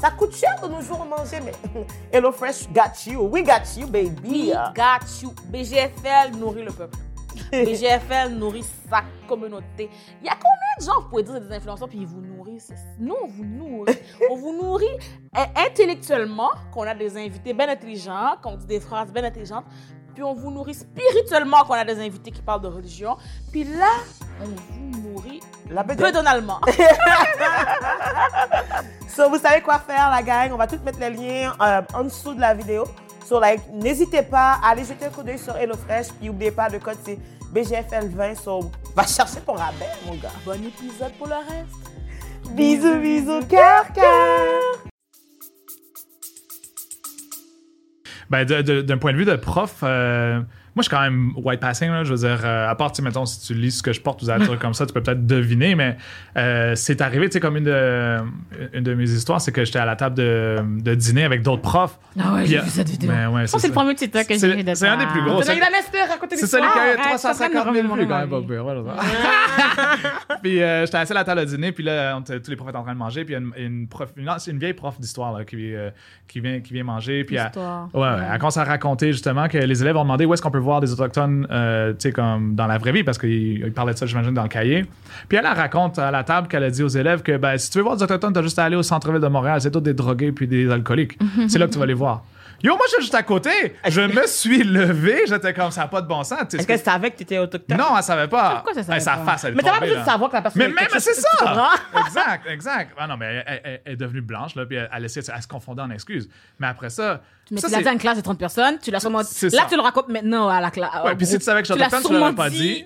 ça coûte cher de nos jours manger, mais HelloFresh got you. We got you, baby. We got you. BGFL nourrit le peuple. BGFL nourrit sa communauté. Il y a combien de gens, vous pouvez dire, des influenceurs, puis ils vous nourrissent? Nous, on vous nourrit. on vous nourrit euh, intellectuellement, qu'on a des invités bien intelligents, qu'on dit des phrases bien intelligentes, puis on vous nourrit spirituellement, qu'on a des invités qui parlent de religion, puis là, on vous nourrit La bedaine. bedonalement. So, vous savez quoi faire, la gang. On va tout mettre les liens euh, en dessous de la vidéo. So, like, n'hésitez pas à aller jeter un coup d'œil sur HelloFresh. Puis, n'oubliez pas, le code, c'est BGFL20. So, va chercher ton rabais, mon gars. bon épisode pour le reste. Bisous, bisous, cœur, cœur. Ben, d'un point de vue de prof, euh, moi, je suis quand même white passing. Là, je veux dire, euh, à part, tu sais, mettons, si tu lis ce que je porte, vous trucs comme ça, tu peux peut-être deviner, mais euh, c'est arrivé, tu sais, comme une de, une de mes histoires, c'est que j'étais à la table de, de dîner avec d'autres profs. Ah ouais, j'ai euh, vu cette vidéo. ben ouais, Je pense que c'est le premier TikTok que C'est- j'ai vu de c'est un des plus gros. C'est C'est- C'est celui qui a de 350 000 remémorer vues, quand même, puis euh, j'étais assis à la table de dîner, puis là, tous les profs étaient en train de manger, puis il y a une, prof, c'est vieille prof d'histoire là, qui, euh, qui, vient, qui vient manger. Puis elle- Histoire. Ouais, ouais. elle commence à raconter justement que les élèves ont demandé où est-ce qu'on peut voir des autochtones, euh, tu comme dans la vraie vie, parce qu'ils ils parlaient de ça, j'imagine, dans le cahier. Puis elle, elle raconte à la table qu'elle a dit aux élèves que ben, si tu veux voir des autochtones, t'as juste à aller au centre-ville de Montréal, c'est tous des drogués puis des alcooliques. c'est là que tu vas les voir. Yo, moi, j'étais juste à côté. Je me suis levé, j'étais comme ça, pas de bon sens. Est-ce qu'elle savait que t'étais autochtone? Non, elle savait pas. Pourquoi ça savait sa face, elle Mais t'as pas besoin de savoir que la personne Mais même, c'est ça! exact, exact. Ah non, mais elle, est devenue blanche, là, puis elle, se confondait en excuses. Mais après ça. Mais tu l'as dit à une classe de 30 personnes, tu l'as sûrement Là, tu le racontes maintenant à la classe. Ouais, puis si tu savais que j'étais autochtone, tu l'aurais pas dit.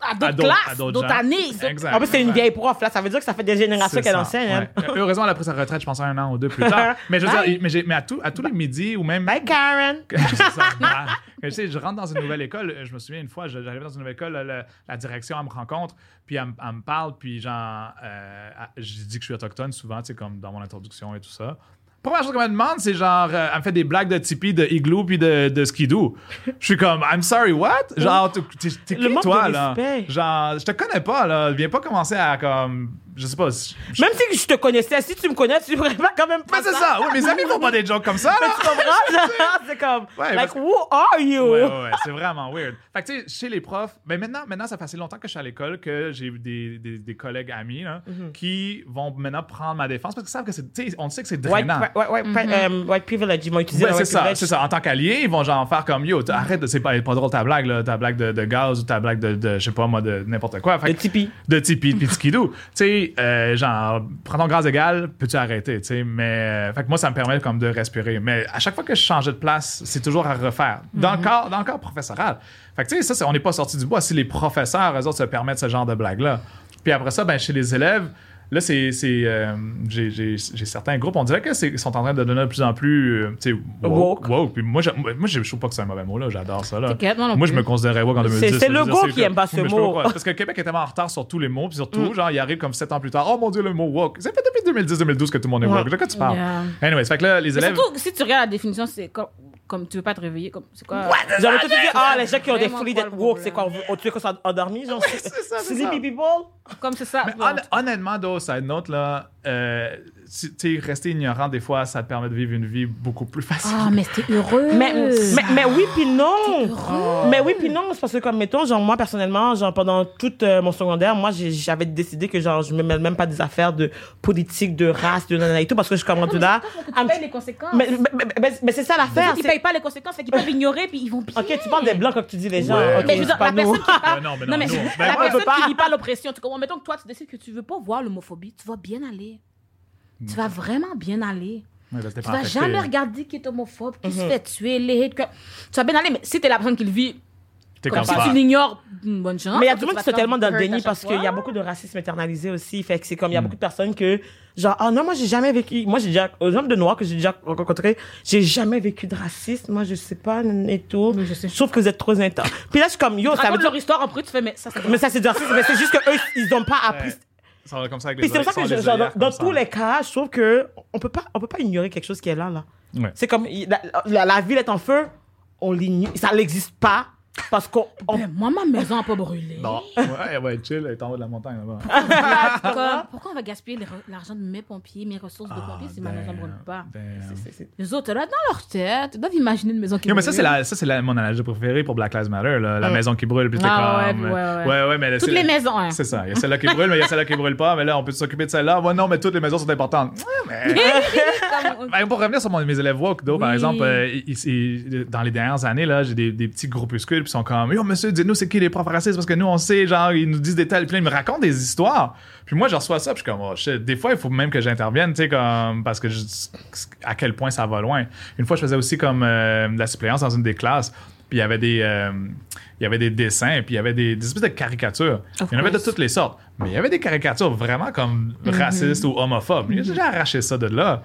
À d'autres classes, d'autres années. Exact. En plus, c'est une vieille prof, là. Ça veut dire que ça fait des générations qu'elle enseigne. hein. ouais. Heureusement, elle a pris sa retraite, je pense, un an ou deux plus tard. mais je veux dire, mais, à, tout- à tous les midis ou même. Bye, Karen. Bah. Je sais, je rentre dans une nouvelle école. Je me souviens une fois, j'arrivais dans une nouvelle école, la, la direction, elle me rencontre, puis elle, me- elle me parle, puis genre, euh, je dis que je suis autochtone souvent, tu sais, comme dans mon introduction et tout ça. Première chose qu'elle me demande, c'est genre, euh, elle me fait des blagues de Tipeee, de Igloo, puis de, de Skidoo. Je suis comme, I'm sorry, what? Genre, t'es- qui, toi, là? Genre, je te connais pas, là. Viens pas commencer à, comme, je sais pas. je- Même si je te connaissais, si tu me connais, tu pourrais pas quand même Mais pas c'est ça, oui, mes amis font pas des jokes comme ça, là. Tu comprends? C'est comme, Ouais, like, parce who are you? Ouais, ouais, ouais, c'est vraiment weird. Fait que, tu sais, chez les profs, ben maintenant, maintenant, ça fait assez longtemps que je suis à l'école que j'ai des, des, des collègues amis là, Mhm. qui vont maintenant prendre ma défense parce qu'ils savent que c'est, tu sais, on sait que c'est drainant. white, white, pri- euh, white privilege, ils m'ont utilisé Ouais, c'est ça, c'est ça. En tant qu'allié, ils vont genre faire comme yo, arrête, de- c'est pas, pas drôle ta blague, là, ta blague de, de gaz ou ta blague de, de, je sais pas moi, de n'importe quoi. Fait que- Tipeee. de Tipeee puis de skidoo. tu sais, euh, genre, prends ton gaz égal, peux-tu arrêter, tu sais. Mais, euh, fait que moi, ça me permet comme de respirer. Mais à chaque fois que je changeais de place, c'est toujours à refaire. Dans, le corps, dans le corps professoral. Fait que, tu sais, ça, on n'est pas sorti du bois. Si les professeurs, eux autres, se permettent ce genre de blague-là. Puis après ça, ben, chez les élèves, là, c'est. c'est, euh, j'ai, j'ai- j'ai certains groupes, on dirait qu'ils sont en train de devenir de plus en plus, euh, tu sais, woke. Woke. Puis moi, je, moi, je trouve pas que c'est un mauvais mot, là. J'adore ça, là. T'inquiète, moi non Moi, je me considérais woke en 2010. c'est le c'est qui aime pas ce mot. pourquoi. Parce que Québec est tellement en retard sur tous les mots, puis surtout, genre, il arrive comme sept ans plus tard. Oh mon Dieu, le mot woke. Ça fait depuis 2010-2012 que tout le monde est woke. De quoi tu parles? Yeah. Anyways, fait que là, les Mais élèves. surtout, si tu regardes la définition, c'est comme, tu veux pas te réveiller, comme, c'est quoi? J'aurais tout dit, ah, les gens qui ont des folies d'être woke, c'est quoi? On tu veux qu'on soit endormi, genre? c'est ça, c'est Sleepy people? Comme c'est ça. Honnêtement, though, side note, là, euh, tu sais, rester ignorant, des fois, ça te permet de vivre une vie beaucoup plus facile. Ah, mais t'es heureux. Mais, mais, mais oui, puis non. Mais oui, puis non. C'est parce que, comme, mettons, genre, moi, personnellement, genre, pendant tout euh, mon secondaire, moi, j'avais décidé que, genre, je me mêle même pas des affaires de politique, de race, de nanana et tout, parce que je suis comme rendu là. Tu payes les conséquences. Mais, mais, mais, mais- mais c'est ça l'affaire. Ils c'est- payent pas les conséquences, fait qu'ils peuvent ignorer, puis ils vont bien. Ok, tu parles des blancs quand tu dis les gens. Ouais. Mais je veux c'est dire, pas la nous. personne qui Ouais, non, mais non, Non, mais nous, la personne veux pas. qui vit pas l'oppression, tu comprends? Mettons que toi, tu décides que tu veux pas voir l'homophobie, tu vas bien aller. Tu vas vraiment bien aller. Ouais, Tu vas affecté. jamais regarder qui est homophobe, qui se fait tuer, les hate. Tu vas bien aller, mais si t'es la personne qui le vit, T'es comme comme si tu l'ignores, une bonne chance. Mais il y a du que monde qui sont tellement dans le déni parce qu'il y a beaucoup de racisme internalisé aussi. Fait que c'est comme, il y a beaucoup de personnes que, genre, ah non, moi, j'ai jamais vécu, moi, j'ai déjà, aux hommes de noirs que j'ai déjà rencontrés, j'ai jamais vécu de racisme. Moi, je sais pas, et tout. Oui, je sais. trouve que vous êtes trop intense. Puis là, je suis comme, yo, ça veut dire, leur histoire en plus, tu fais, mais ça, c'est mais ça, c'est du racisme. Mais c'est juste que eux, ils ont pas appris. Ouais. Ça va comme ça avec les ça que, je- les genre, dans, tous les cas, je trouve que on peut pas, on peut pas ignorer quelque chose qui est là, là. Ouais. C'est comme, il- la, la, la ville est en feu, on l'ignore, ça n'existe pas. Parce qu'on, on- Ben, moi, ma maison n'a pas brûlé. Non. Ouais, ouais, chill, elle est en haut de la montagne là-bas. Pourquoi on va gaspiller l'argent de mes pompiers, mes ressources de Ah, pompiers si ma maison ne brûle pas? Les autres, là, dans leur tête, ils doivent imaginer une maison qui Yo, mais brûle. ça, c'est la, ça, c'est la, mon analogie préférée pour Black Lives Matter, là, la Mm. maison qui brûle. Puis Ah, comme, ouais, ouais, ouais. ouais, ouais, mais Toutes les maisons, hein. C'est ça. Il y a celle-là qui brûle, mais il y a celle-là qui brûle pas. Mais là, on peut s'occuper de celle-là. Ouais, non, mais toutes les maisons sont importantes. Ouais, mais. Comme- Ben, pour revenir sur mon- mes élèves woke, par exemple, euh, ils- ils- dans les dernières années, là, j'ai des, des petits groupuscules qui sont comme Yo, monsieur, dites-nous c'est qui les profs racistes? Parce que nous, on sait, genre, ils nous disent des tels. Puis là, ils me racontent des histoires. Puis moi, je reçois ça, puis je suis comme, oh, shit. Des fois, il faut même que j'intervienne, tu sais, comme, parce que je, à quel point ça va loin. Une fois, je faisais aussi comme euh, de la suppléance dans une des classes. Puis il y avait des, euh, il y avait des dessins, puis il y avait des, des espèces de caricatures. Of il y en avait de toutes les sortes. Mais il y avait des caricatures vraiment comme racistes ou homophobes. J'ai déjà arraché ça de là.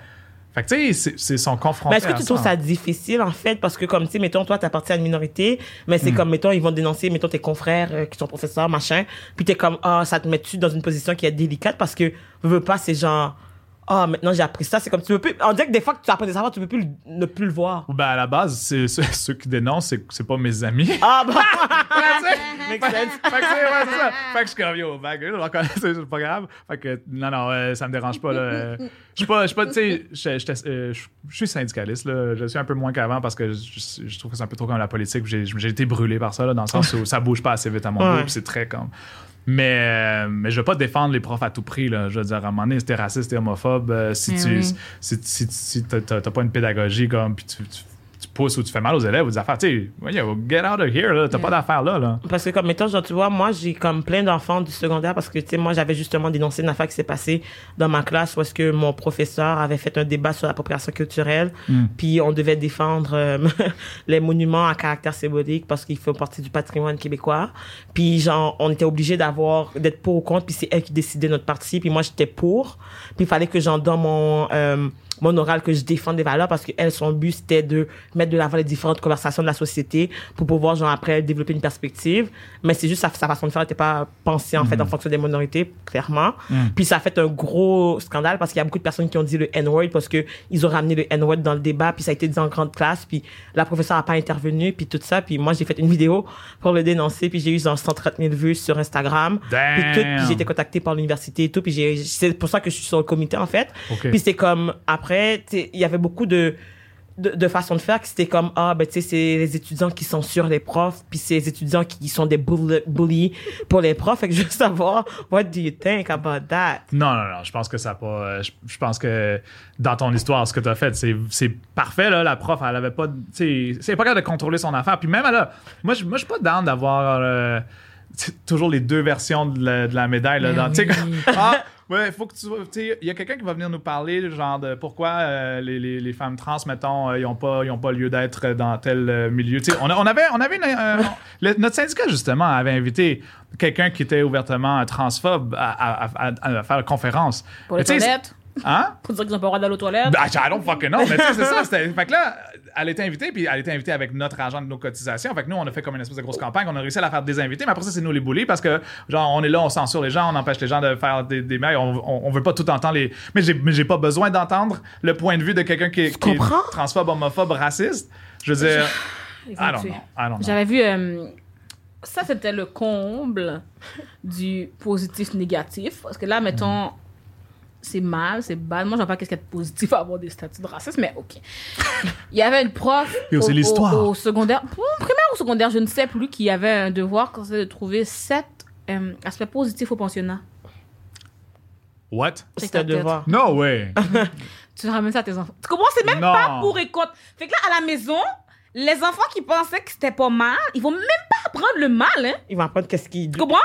Fait que, tu sais, c'est- c'est son confronté. Mais est-ce que tu trouves ça difficile, en fait? Parce que, comme, tu sais, mettons, toi, t'appartiens à une minorité, mais c'est comme, mettons, ils vont dénoncer, mettons, tes confrères euh, qui sont professeurs, machin, puis t'es comme, ah, ça te met-tu dans une position qui est délicate? Parce que, veux veux pas, c'est genre, ah, maintenant j'ai appris ça. C'est comme tu peux plus. On dirait que des fois que tu apprends des savoirs, tu peux plus le- ne plus le voir. Ben, à la base, c'est, c'est- ceux qui dénoncent, c'est, c'est pas mes amis. Ah, bah. Makes sense. fait que c'est ouais, c'est ça. Fait que je suis comme, yo, bague, c'est pas grave. Fait que, non, non, euh, ça me dérange pas, là. Euh, Je suis pas, je suis pas, tu sais, je- j'étais, euh, suis syndicaliste, là. Je suis un peu moins qu'avant parce que je, trouve que c'est un peu trop comme la politique. J'ai, j'ai été brûlé par ça, là, dans le sens où ça bouge pas assez vite à mon Ouais. goût, puis c'est très comme. Mais, euh, mais je veux pas défendre les profs à tout prix. Là. Je veux dire, à un moment donné, si t'es raciste et homophobe, euh, si Mais tu oui. si, si, si t'as- pas une pédagogie comme, puis tu, tu pousses ou tu fais mal aux élèves ou des affaires, tu sais, get out of here, là. T'as pas d'affaires là, là. Parce que comme mettons, genre, tu vois, moi, j'ai comme plein d'enfants du secondaire parce que, tu sais, moi, j'avais justement dénoncé une affaire qui s'est passée dans ma classe où est-ce que mon professeur avait fait un débat sur l'appropriation culturelle, puis on devait défendre euh, les monuments à caractère symbolique parce qu'ils font partie du patrimoine québécois. Puis, genre, on était obligé d'avoir, d'être pour ou contre, puis c'est elle qui décidait notre parti, puis moi, j'étais pour. Puis il fallait que j'en donne mon... euh, mon oral que je défende des valeurs parce que elle son but c'était de mettre de l'avant les différentes conversations de la société pour pouvoir genre après développer une perspective. Mais c'est juste sa, sa façon de faire n'était pas pensée en fait en fonction des minorités clairement. Puis ça a fait un gros scandale parce qu'il y a beaucoup de personnes qui ont dit le N-word parce que ils ont ramené le N-word dans le débat puis ça a été dit en grande classe puis la professeure a pas intervenu puis tout ça. Puis moi j'ai fait une vidéo pour le dénoncer puis j'ai eu genre 130 000 vues sur Instagram. Puis tout puis Damn. j'ai été contactée par l'université et tout puis c'est pour ça que je suis sur le comité en fait. Puis c'est comme après sais, il y avait beaucoup de de, de façons de faire que c'était comme ah ben tu sais c'est les étudiants qui censurent les profs puis c'est les étudiants qui sont des bull- bullies pour les profs fait que je veux savoir what do you think about that? Non, non, non, je pense que ça pas. Je, pense que dans ton histoire, ce que tu as fait, c'est, parfait. Là, la prof, elle avait pas. Tu sais, c'est pas capable de contrôler son affaire. Puis même, elle moi, je, moi, je suis pas down d'avoir euh, toujours les deux versions de la, de la médaille. Là, Mais dans, tu sais, oui. comme, ah, ouais, faut que tu. sais, Il y a quelqu'un qui va venir nous parler, genre, de pourquoi euh, les, les, les femmes trans, mettons, euh, ils n'ont pas, ils ont pas lieu d'être dans tel euh, milieu. On, avait, on avait une, le- notre syndicat, justement, avait invité quelqu'un qui était ouvertement transphobe à, à- à- à faire une conférence. Pour les toilettes. Hein? Pour dire qu'ils ont pas le droit d'aller aux toilettes. Ah, I don't fucking know, mais tu sais, c'est ça. c'était- Fait que là, elle était invitée, puis elle était invitée avec notre argent de nos cotisations. Fait que nous, on a fait comme une espèce de grosse campagne. On a réussi à la faire désinviter, mais après ça, c'est nous les bullies parce que, genre, on est là, on censure les gens, on empêche les gens de faire des, des mails. On, on, on veut pas tout entendre les. Mais j'ai, mais j'ai pas besoin d'entendre le point de vue de quelqu'un qui, est- qui est transphobe, homophobe, raciste. Je veux dire, I don't know. I don't know. J'avais vu. euh, ça, c'était le comble du positif-négatif. Parce que là, mettons, c'est mal, c'est bad. Moi, je vois pas qu'est-ce qu'il y a de positif à avoir des statuts de racisme, mais OK. Il y avait une prof. Yo, c'est au- l'histoire. Au, au secondaire, ou primaire ou secondaire, je ne sais plus, qui avait un devoir quand c'était de trouver sept euh, aspects positifs au pensionnat. What? C'est un devoir No way. Tu ramènes ça à tes enfants. Tu comprends? C'est même Non. pas pour et contre. Fait que là, à la maison, les enfants qui pensaient que c'était pas mal, ils vont même pas apprendre le mal, hein. ils vont apprendre qu'est-ce qu'ils Tu comprends?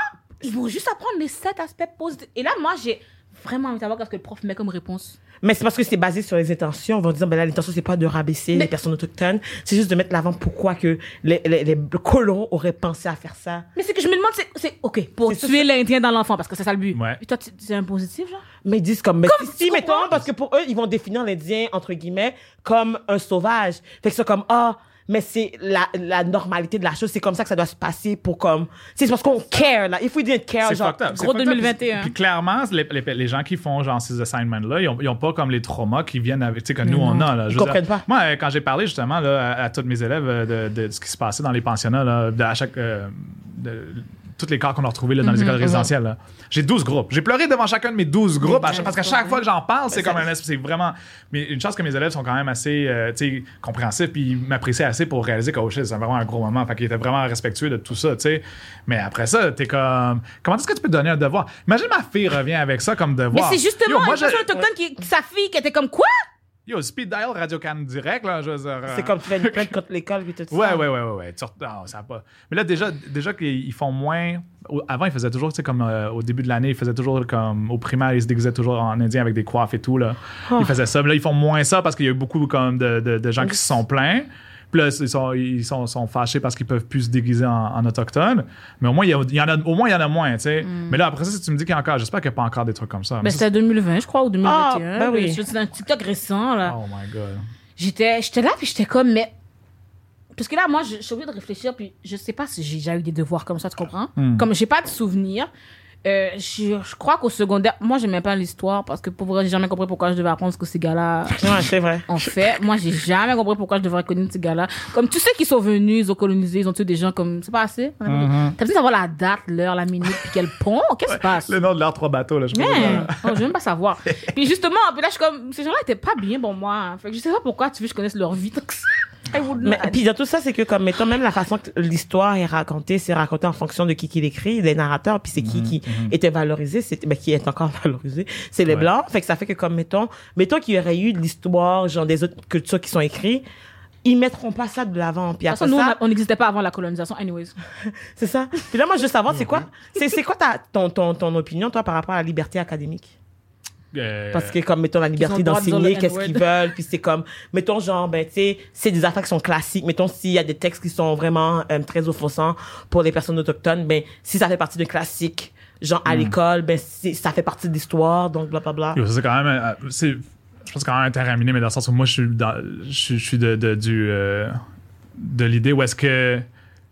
Ils vont juste apprendre les sept aspects positifs. Et là, moi, j'ai vraiment envie de savoir qu'est-ce que le prof met comme réponse. mais c'est parce que c'est basé sur les intentions on va dire ben là l'intention c'est pas de rabaisser Mais- les personnes autochtones c'est juste de mettre l'avant pourquoi que les, les, les colons auraient pensé à faire ça Mais c'est que je me demande, c'est, c'est OK, pour tuer l'Indien dans l'enfant, parce que c'est ça le but. Ouais. Et toi, tu- c'est un positif, genre? Mais ils disent comme, mais Comme, si, si, mettons, parce que pour eux, ils vont définir l'Indien, entre guillemets, comme un sauvage. Fait que c'est comme, ah, mais c'est la, la normalité de la chose, c'est comme ça que ça doit se passer pour comme, c'est parce qu'on care, là. If we didn't care, C'est genre, gros fucked up. 2021. Puis, puis clairement, les, les, les gens qui font genre ces assignments-là, ils ont, ils ont pas comme les traumas qui viennent avec, tu sais, que nous on a. Là. Je Ils comprennent dire, pas. Moi, euh, quand j'ai parlé justement là, à, à tous mes élèves euh, de, de ce qui se passait dans les pensionnats, là, de, à chaque. euh, de, tous les cas qu'on a retrouvés là, dans Mhm, les écoles résidentielles. là. J'ai 12 groupes. J'ai pleuré devant chacun de mes 12 groupes à chaque- parce qu'à chaque fois que j'en parle, c'est comme un c'est vraiment. Mais une chance que mes élèves sont quand même assez euh, tu sais, compréhensifs puis ils m'apprécient assez pour réaliser que oh shit, c'est vraiment un gros moment. Fait qu'ils étaient vraiment respectueux de tout ça, tu sais. Mais après ça, t'es comme. Comment est-ce que tu peux donner un devoir? Imagine ma fille revient avec ça comme Mais devoir. c'est justement Yo, moi, une personne je- autochtone qui- sa fille qui était comme quoi? Yo, speed dial Radio Can direct, là, je veux dire, euh, c'est comme tu fais une plainte contre l'école, puis tout ça. Ouais, ouais, ouais, ouais, ouais. Tu sort- non, ça pas. Mais là, déjà, déjà qu'ils font moins. Avant, ils faisaient toujours, tu sais, comme euh, au début de l'année, ils faisaient toujours comme. Au primaire, ils se déguisaient toujours en indien avec des coiffes et tout, là. Ils faisaient ça. Mais là, ils font moins ça parce qu'il y a eu beaucoup comme de, de, de gens qui se sont plaints. Puis là, ils sont, ils sont, sont fâchés parce qu'ils peuvent plus se déguiser en, en autochtone. Mais au moins, il y, a- il y en a, au moins, il y en a moins, tu sais. Mais là, après ça, si tu me dis qu'il y a encore, j'espère qu'il n'y a pas encore des trucs comme ça. Mais Ben, ça, c'était 2020, je crois, ou 2021. Ah, ben oui. C'est un TikTok récent, là. Oh my god. J'étais, j'étais là, puis j'étais comme, mais. Parce que là, moi, suis obligée de réfléchir, puis je sais pas si j'ai déjà eu des devoirs comme ça, tu comprends? Hmm. Comme j'ai pas de souvenirs. Euh, je, je crois qu'au secondaire, moi, j'aimais pas l'histoire parce que pour vrai, j'ai jamais compris pourquoi je devais apprendre ce que ces gars-là Ouais, c'est vrai. ont fait. Moi, j'ai jamais compris pourquoi je devrais connaître ces gars-là. Comme tous ceux qui sont venus, ils ont colonisé, ils ont tué des gens comme, c'est pas assez? T'as besoin d'avoir la date, l'heure, la minute, puis quel pont? Qu'est-ce qui se passe? Le nom de leurs trois bateaux, là, je sais pas. Mais, oh, je veux même pas savoir. puis justement, puis là, je suis comme, ces gens-là étaient pas bien pour moi. Fait que je sais pas pourquoi tu veux que je connaisse leur vie tant que ça. I would Mais puis dans tout ça, c'est que comme mettons même la façon que l'histoire est racontée, c'est raconté en fonction de qui qui l'écrit, les narrateurs, puis c'est qui qui était valorisé, c'est ben, qui est encore valorisé, c'est les Ouais. blancs. Fait que ça fait que comme mettons, mettons qu'il y aurait eu de l'histoire genre des autres cultures qui sont écrites, ils mettront pas ça de l'avant. Puis De toute après façon, nous, on ça, a- on n'existait pas avant la colonisation, anyways. c'est ça. Puis là, moi, je veux savoir, c'est quoi, c'est c'est quoi ta ton, ton ton opinion toi par rapport à la liberté académique? Euh, Parce que comme mettons la liberté d'enseigner, qu'est-ce qu'ils veulent, puis c'est comme mettons genre ben tu sais c'est des affaires qui sont classiques. Mettons s'il y a des textes qui sont vraiment euh, très offensants pour les personnes autochtones, ben si ça fait partie de classiques genre à l'école, ben ça fait partie de l'histoire donc blablabla. Yo, ça, c'est quand même. euh, c'est, je pense quand même un terrain miné, mais dans le sens où moi, je suis, dans, je, suis- je suis de, de, du, euh, de l'idée où est-ce que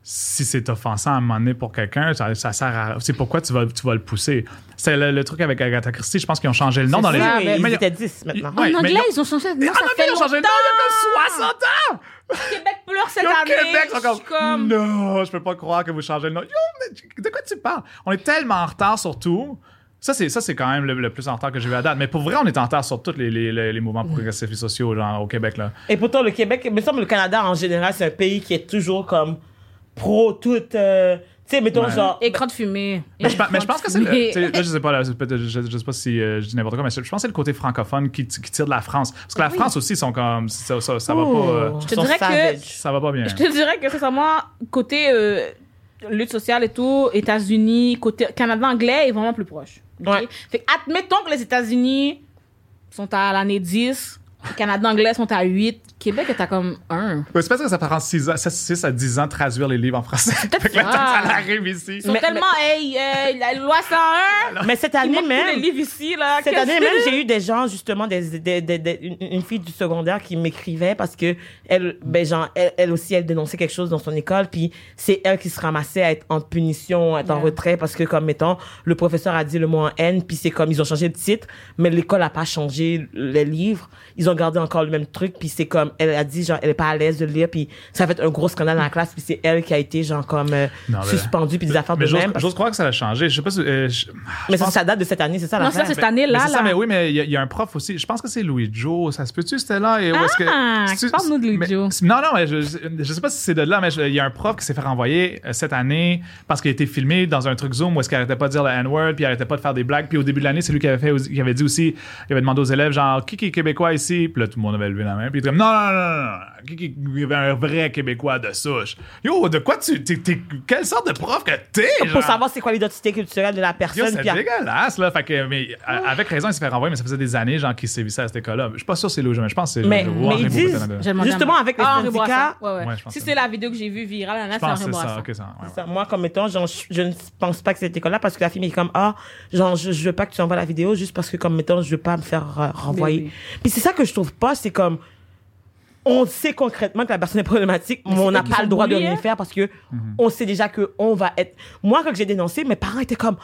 si c'est offensant à un moment donné pour quelqu'un, ça, ça sert à. C'est pourquoi tu vas, tu vas le pousser. C'est le, le truc avec Agatha Christie, je pense qu'ils ont changé le nom dans Oui, les. ça, oui, mais- ils mais- étaient 10 maintenant. Ouais, en mais anglais, ils ont- ils ont changé de nom, En ça anglais, fait ils ont changé de nom il y a comme 60 ans! Québec pleure cette année. Québec, sont Je suis comme, comme... Non, je peux pas croire que vous changez le nom. Yo, mais de quoi tu parles? On est tellement en retard sur tout. Ça, c'est, ça, c'est quand même le, le plus en retard que j'ai vu à date. Mais pour vrai, on est en retard sur tous les, les, les, les mouvements progressifs et sociaux genre, au Québec. Là. Et pourtant le Québec, me semble le Canada en général, c'est un pays qui est toujours comme pro toute euh, tu sais mettons Ouais. genre Écran de fumée. Mais je, pense- mais je pense que c'est le. Là, je sais pas, là, je, je sais pas si euh, je dis n'importe quoi, mais je pense que c'est le côté francophone qui, qui tire de la France. Parce que la France aussi, sont comme. Ça, ça, ça va pas. euh, Je te dirais que- ça va pas bien. Je te dirais que sincèrement, côté euh, lutte sociale et tout, États-Unis, côté Canada anglais est vraiment plus proche. ok? Ouais. Fait que admettons que les États-Unis sont à l'année 10, le Canada anglais sont à 8, Québec est à comme 1. Ouais, c'est parce que ça prend 6 à 10 ans de traduire les livres en français. peut-être Fait que là, ça. arrive ici. Ils sont Mais- tellement, hey, euh, la loi 101, mais cette année montrent tous les même livres ici, là. Cette année même, j'ai eu des gens, justement, des, des, des- des- une, une fille du secondaire qui m'écrivait parce que elle, ben, genre, elle, elle aussi, elle dénonçait quelque chose dans son école, puis c'est elle qui se ramassait à être en punition, à être en retrait parce que, comme, mettons, le professeur a dit le mot en N, puis c'est comme, ils ont changé de titre, mais l'école a pas changé les livres. Ils ont gardé encore le même truc, puis c'est comme, elle a dit, genre, elle est pas à l'aise de le lire, puis ça a fait un gros scandale dans la classe, puis c'est elle qui a été, genre, comme, euh, Non, mais- suspendue, puis des affaires Mais de même. j'ose croire que ça a changé. Je sais pas si. euh, je- Mais je ça, pense- ça date de cette année, c'est ça Non, l'affaire? ça, c'est cette année-là. mais c'est ça, là. mais oui, mais il y, a- il y a un prof aussi. Je pense que c'est Louis Joe. Ça se peut-tu, c'était là? Et où est-ce que, Ah, parle-nous de Louis mais- Joe. Non, non, mais je, je sais pas si c'est de là, mais je- il y a un prof qui s'est fait renvoyer euh, cette année parce qu'il a été filmé dans un truc Zoom où est-ce qu'il arrêtait pas de dire le N-word, puis il arrêtait pas de faire des blagues. Puis au début de l'année, c'est lui qui avait fait, aussi- qui avait dit aussi, il avait demandé aux élèves, genre, qui qui est québécois ici? Puis là, tout le monde avait levé la main. Puis il était comme, non, non, non, non, un vrai québécois de souche? Yo, de quoi tu, t'es, t'es- quelle sorte de prof que t'es? pour genre? savoir c'est quoi l'identité culturelle de la Yo, personne. c'est puis à- dégueulasse, là. Fait que, mais a- avec raison, il s'est fait renvoyer, mais ça faisait des années, genre, qu'il sévissait à cette école-là. Je suis pas sûr que c'est Louis, mais je pense que c'est Mais, mais ils disent, justement, avec les Ah, syndicats. Ouais, ouais. Ouais, si c'est la vidéo que j'ai vue virale, Je c'est c'est ça. Bourassa. Ok, ça. ouais, ouais. ça, moi, comme étant, genre, je, ne pense pas que cette école-là parce que la fille m'est comme, ah, genre, je, je veux pas que tu envoies la vidéo juste parce que, comme étant, je veux pas me faire renvoyer. Puis c'est ça que je trouve pas, c'est comme, on sait concrètement que la personne est problématique, mais, on n'a pas le droit de rien faire parce que Mhm. on sait déjà que on va être. Moi, quand j'ai dénoncé, mes parents étaient comme,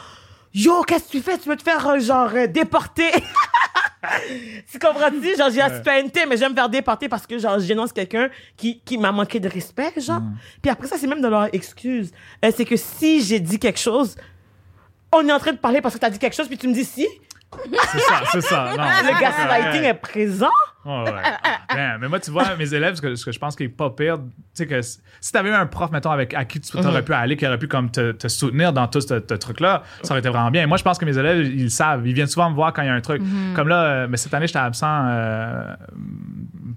yo, qu'est-ce que tu fais? Tu veux te faire, euh, genre, euh, déporter? tu comprends-tu? Genre, j'ai la citoyenneté, mais j'aime me faire déporter parce que, genre, je dénonce quelqu'un qui, qui m'a manqué de respect, genre. Puis après ça, c'est même de leur excuse. Euh, c'est que si j'ai dit quelque chose, on est en train de parler parce que t'as dit quelque chose, puis tu me dis si. C'est ça, c'est ça. Non, Le gaslighting est présent. Ouais, ouais. Ben, mais moi, tu vois, mes élèves, ce que, ce que je pense qui est pas pire, tu sais, que si t'avais eu un prof, mettons, avec, à qui tu aurais pu aller, qui aurait pu comme te, te soutenir dans tout ce, ce truc-là, ça aurait été vraiment bien. Moi, je pense que mes élèves, ils le savent. Ils viennent souvent me voir quand il y a un truc. Comme là, euh, mais cette année, j'étais absent euh,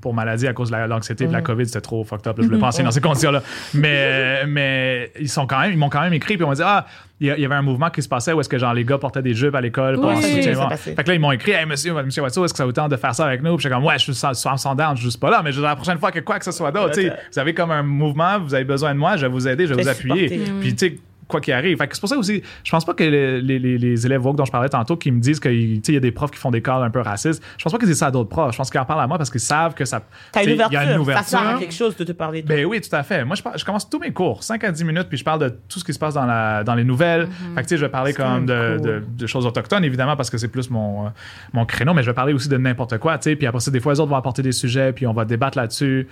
pour maladie à cause de la- l'anxiété et de la COVID. C'était trop fucked up. là. Je voulais penser dans ces conditions-là. Mais, mais ils sont quand même, ils m'ont quand même écrit puis ils m'ont dit, ah, il y, avait un mouvement qui se passait où est-ce que genre les gars portaient des jupes à l'école pour Oui, en oui, soutien. Fait que là, ils m'ont écrit, hey, monsieur, monsieur Watson, est-ce que ça vous tente de faire ça avec nous? Puis j'étais comme, ouais, je suis sans down, je suis juste pas là, mais je la prochaine fois que quoi que ce soit d'autre, vous avez comme un mouvement, vous avez besoin de moi, je vais vous aider, je vais vous appuyer. Puis, tu sais, quoi qu'il arrive. Fait que c'est pour ça aussi, je pense pas que les, les, les- élèves woke dont je parlais tantôt qui me disent qu'il y a des profs qui font des calls un peu racistes, je pense pas qu'ils disent ça à d'autres profs. Je pense qu'ils en parlent à moi parce qu'ils savent que ça. T'as une ouverture. Il y a une Ça sert à ouverture. quelque chose de te parler de Ben oui, tout à fait. Moi, je, je commence tous mes cours, 5 à 10 minutes, puis je parle de tout ce qui se passe dans, la, dans les nouvelles. Fait que, tu sais, je vais parler comme de, de, de choses autochtones, évidemment, parce que c'est plus mon, mon créneau, mais je vais parler aussi de n'importe quoi, tu sais. Puis après ça, des fois, les autres vont apporter des sujets, puis on va débattre là-dessus.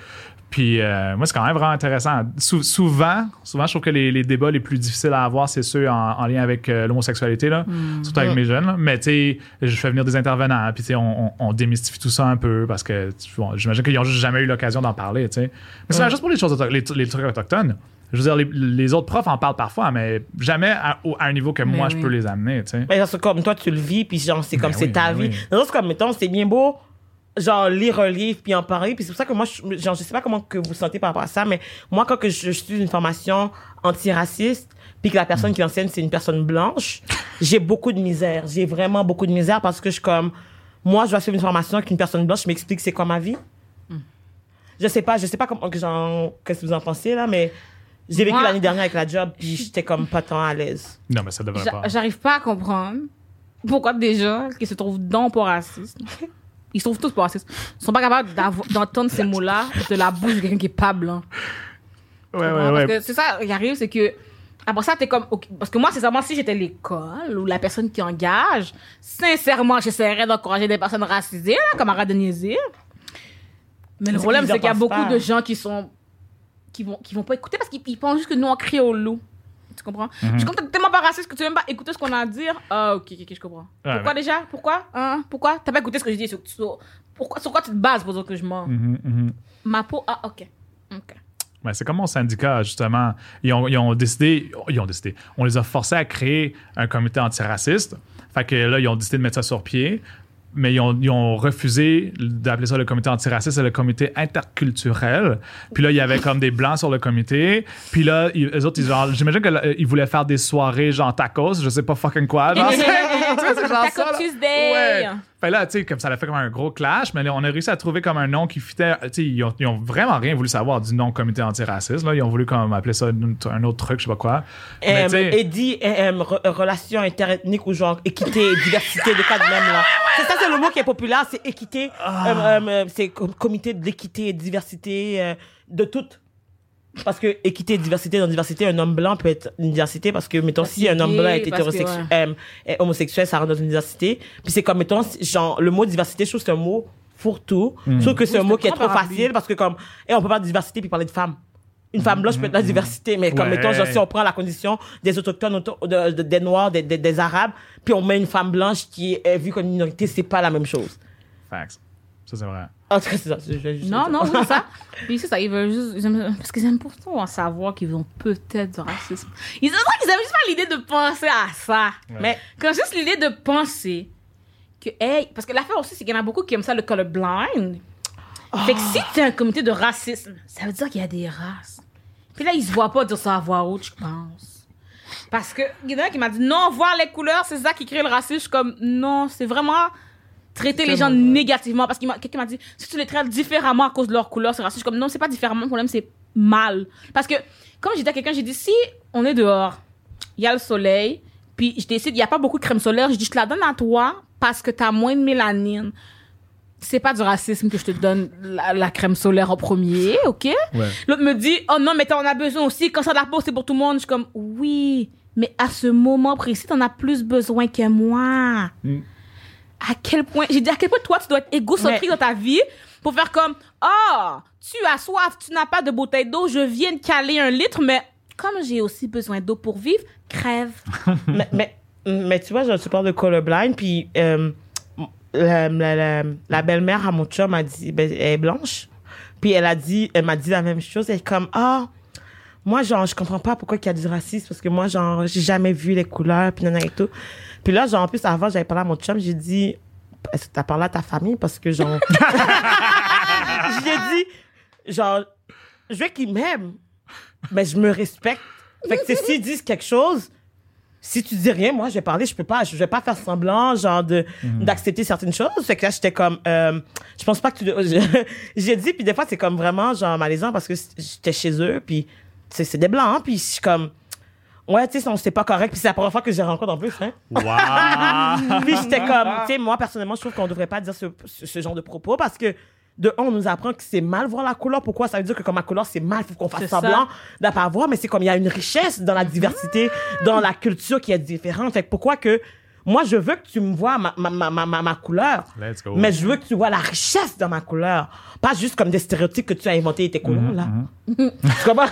Puis euh, moi, c'est quand même vraiment intéressant. Sou- souvent, souvent, je trouve que les, les débats les plus difficiles à avoir, c'est ceux en, en lien avec euh, l'homosexualité, là, surtout avec mes jeunes. là. Mais tu sais, je fais venir des intervenants, puis tu sais, on, on, on démystifie tout ça un peu, parce que j'imagine qu'ils n'ont juste jamais eu l'occasion d'en parler, tu sais. Mais c'est la même chose pour les choses auto- les, les trucs autochtones. Je veux dire, les, les autres profs en parlent parfois, mais jamais à, un niveau que Mais moi, je peux les amener, tu sais. Mais genre, c'est comme toi, tu le vis, puis genre, c'est comme c'est oui, ta vie. oui. Non, c'est comme, mettons, c'est bien beau, genre, lire un livre, puis en parler. Puis c'est pour ça que moi, je, genre, je sais pas comment que vous sentez par rapport à ça, mais moi, quand que je, je suis une formation antiraciste, puis que la personne qui enseigne, c'est une personne blanche, j'ai beaucoup de misère. J'ai vraiment beaucoup de misère parce que je suis comme, moi, je dois suivre une formation avec une personne blanche, je m'explique c'est quoi ma vie. Je sais pas, je sais pas comment que genre, qu'est-ce que vous en pensez, là, mais j'ai vécu l'année dernière avec la job, puis j'étais comme pas tant à l'aise. Non, mais ça devrait pas. J'arrive pas à comprendre pourquoi des gens qui se trouvent donc pas racistes, ils trouvent tous pas racistes, sont pas capables d'entendre ces mots-là de la bouche de quelqu'un qui est pas blanc. Ouais, ouais, Parce ouais. c'est ça qui arrive, c'est que après ça, t'es comme. Parce que moi, sincèrement, si j'étais l'école ou la personne qui engage, sincèrement, j'essaierais d'encourager des personnes racisées, là, comme Arrête de niaiser. Mais le problème, c'est qu'il y a beaucoup pas. de gens qui sont. qui vont, qui vont pas écouter parce qu'ils ils pensent juste que nous, on crie au loup. Tu comprends? Mhm. Je suis comme t'es tellement pas raciste que tu veux même pas écouter ce qu'on a à dire. Ah, ok, ok, je comprends. Pourquoi mais- déjà? Pourquoi? Hein? Pourquoi? T'as pas écouté ce que dit sur, sur- pourquoi, sur quoi tu te bases pour dire que je mens? Mhm, mhm. Ma peau, ah, ok. Ok. Ouais, c'est comme mon syndicat, justement. Ils ont, ils ont décidé, ils ont décidé, on les a forcés à créer un comité antiraciste. Fait que là, ils ont décidé de mettre ça sur pied. Mais ils ont, ils ont refusé d'appeler ça le comité antiraciste, c'est le comité interculturel. Puis là, il y avait comme des blancs sur le comité. Puis là, ils, eux autres, ils, genre, j'imagine qu'ils voulaient faire des soirées genre tacos, je sais pas fucking quoi. genre, tu c'est genre ça. Tuesday. Ouais. Fait là, tu sais, comme ça a fait comme un gros clash, mais là, on a réussi à trouver comme un nom qui fitait. Tu sais, ils ont, ils ont vraiment rien voulu savoir du nom comité antiraciste. Là, ils ont voulu comme appeler ça un, un autre truc, je sais pas quoi. Mais dit euh, euh, re- relations interethniques ou genre équité et diversité de cas de même là. C'est ça, c'est le mot qui est populaire, c'est équité. Ah. Euh, c'est com- comité de l'équité et diversité euh, de toutes. Parce que équité diversité dans diversité, un homme blanc peut être une diversité parce que, mettons, si un homme blanc est hétérosexuel, euh, est homosexuel, ça rentre dans une diversité. Puis c'est comme, mettons, genre, le mot diversité, je trouve que c'est un mot fourre-tout. Je trouve que c'est Oui, un mot qui est trop facile parce que comme, et on peut pas de diversité puis parler de femmes. Une femme blanche peut être la diversité, mais comme, Ouais. mettons, genre, si on prend la condition des autochtones, auto- de- de- des noirs, des, des, des arabes, puis on met une femme blanche qui est vue comme une minorité, c'est pas la même chose. facts. Ça, c'est vrai. En tout cas, c'est ça. je- je- je- Non, non, c'est ça. Puis c'est ça, ils veulent juste. ils aiment- parce qu'ils aiment pourtant en savoir qu'ils ont peut-être du racisme. Ils aiment qu'ils aiment juste pas l'idée de penser à ça. Mais, Quand juste l'idée de penser que, hey, parce que l'affaire aussi, c'est qu'il y en a beaucoup qui aiment ça le colorblind. Fait que si tu un comité de racisme, ça veut dire qu'il y a des races. Puis là, ils se voient pas dire ça à voix haute, je pense. Parce que, il y en a un qui m'a dit, non, voir les couleurs, c'est ça qui crée le racisme. Je suis comme, non, c'est vraiment traiter les gens vrai. négativement. Parce que quelqu'un m'a dit, si tu les traites différemment à cause de leur couleur, c'est raciste. Je suis comme, non, c'est pas différemment, le problème, c'est mal. Parce que, comme j'ai dit à quelqu'un, j'ai dit, si on est dehors, il y a le soleil, puis je décide, il n'y a pas beaucoup de crème solaire, je dis, je te la donne à toi parce que tu as moins de mélanine. C'est pas du racisme que je te donne la, la crème solaire en premier, OK? Ouais. L'autre me dit, oh non, mais t'en as besoin aussi. Quand ça de la peau, c'est pour tout le monde. Je suis comme, oui, mais à ce moment précis, t'en as plus besoin que moi. Mm. À quel point, j'ai dit, à quel point toi, tu dois être égocentrique dans ta vie pour faire comme, oh, tu as soif, tu n'as pas de bouteille d'eau, je viens de caler un litre, mais comme j'ai aussi besoin d'eau pour vivre, crève. mais, mais, mais tu vois, tu parles de colorblind, puis euh, la, la, la, la belle-mère à mon chum a dit, ben, elle est blanche, puis elle a dit, elle m'a dit la même chose, elle est comme, ah, moi, genre, je comprends pas pourquoi il y a du racisme, parce que moi, genre, j'ai jamais vu les couleurs, puis nanana et tout. Puis là, genre, en plus, avant, j'avais parlé à mon chum, j'ai dit, est-ce que t'as parlé à ta famille? Parce que, genre, j'ai dit, genre, je veux qu'ils m'aiment, mais je me respecte. Fait que, s'ils disent quelque chose, si tu dis rien, moi, je vais parler, je peux pas, je vais pas faire semblant, genre, de, d'accepter certaines choses. Fait que là, j'étais comme, euh, je pense pas que tu, j'ai dit, puis des fois, c'est comme vraiment, genre, malaisant parce que j'étais chez eux, puis c'est, c'est des blancs, puis je suis comme, ouais, tu sais, on- c'est pas correct. Puis c'est la première fois que je les rencontre en plus, hein. Wow! Puis j'étais comme, tu sais, moi, personnellement, je trouve qu'on devrait pas dire ce, ce, ce genre de propos parce que, de un, on nous apprend que c'est mal voir la couleur. Pourquoi? Ça veut dire que comme ma couleur, c'est mal, faut qu'on fasse semblant de pas voir, mais c'est comme il y a une richesse dans la diversité, dans la culture qui est différente. Fait que pourquoi que, moi, je veux que tu me vois ma, ma, ma, ma, couleur. Let's go. Mais je veux que tu vois la richesse dans ma couleur. Pas juste comme des stéréotypes que tu as inventés et tes couleurs, là. tu comprends?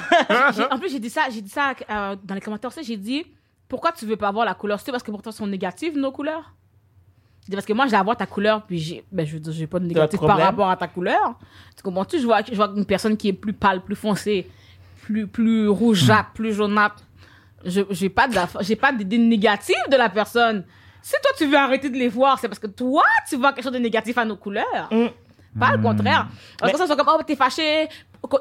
J'ai- en plus, j'ai dit ça, j'ai dit ça euh, dans les commentaires aussi. J'ai dit, pourquoi tu veux pas avoir la couleur? C'est parce que pour toi, sont négatives nos couleurs. Parce que moi, je vais avoir ta couleur, puis j'ai, ben, je veux dire, j'ai pas de négatif par rapport à ta couleur. Tu comprends-tu? Je vois, je vois une personne qui est plus pâle, plus foncée, plus, plus rougeâtre, plus jaunâtre. Je, j'ai pas de, j'ai pas d'idée négative de la personne. Si toi, tu veux arrêter de les voir, c'est parce que toi, tu vois quelque chose de négatif à nos couleurs. Pas le contraire. Parce que ça, sont comme, oh, t'es fâché.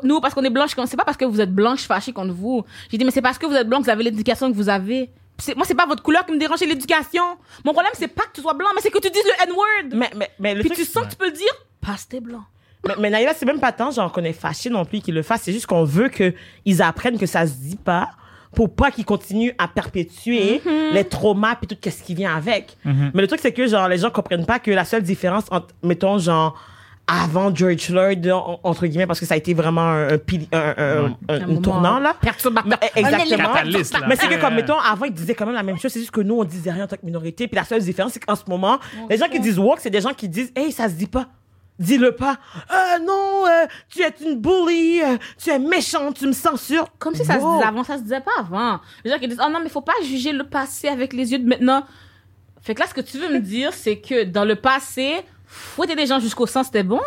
Nous, parce qu'on est blanche, c'est pas parce que vous êtes blanche fâchée contre vous. J'ai dit, mais c'est parce que vous êtes blanc que vous avez l'éducation que vous avez. Moi, c'est pas votre couleur qui me dérange, c'est l'éducation. Mon problème, c'est pas que tu sois blanc, mais c'est que tu dises le N-word. mais, mais, mais le Puis truc, tu sens que tu peux le dire, parce que t'es blanc. Mais, mais Naïla, c'est même pas tant, genre, qu'on est fâché non plus qu'ils le fassent. C'est juste qu'on veut qu'ils apprennent que ça se dit pas pour pas qu'ils continuent à perpétuer Mm-hmm. les traumas puis tout ce qui vient avec. Mais le truc, c'est que, genre, les gens comprennent pas que la seule différence entre, mettons, genre, avant George Floyd, en- entre guillemets, parce que ça a été vraiment un, un, un- un- un- tournant, là. Perturbateur. Mais, exactement. Catalyste, là. Mais c'est que, comme, mettons, avant, ils disaient quand même la même chose. C'est juste que nous, on disait rien en tant que minorité. Puis la seule différence, c'est qu'en ce moment, les gens qui disent woke, c'est des gens qui disent, hey, ça se dit pas. Dis-le pas. Euh, non, euh, tu es une bully, euh, tu es méchante, tu me censures. Comme si ça se disait avant, ça se disait pas avant. Les gens qui disent, oh non, mais faut pas juger le passé avec les yeux de maintenant. Fait que là, ce que tu veux me dire, c'est que dans le passé, fouetter des gens jusqu'au sang, c'était bon?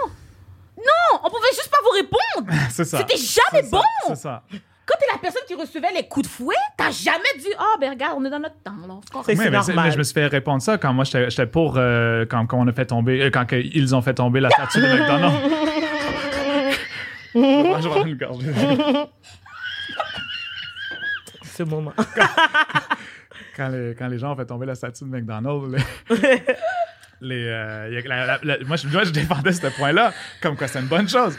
Non, on pouvait juste pas vous répondre. C'est ça. C'était jamais bon. C'est ça. Quand t'es la personne qui recevait les coups de fouet, t'as jamais dit, oh, ben regarde, on est dans notre temps. là, c'est Oui, normal. mais je me suis fait répondre ça quand moi j'étais j'étais pour euh, quand, quand on a fait tomber euh, quand ils ont fait tomber la statue de McDonald's. Moi, je vais une. Ce moment. quand, les, quand les gens ont fait tomber la statue de McDonald's, les, les, euh, y a- la- la- la- moi, je, moi, je défendais ce point-là comme quoi c'est une bonne chose.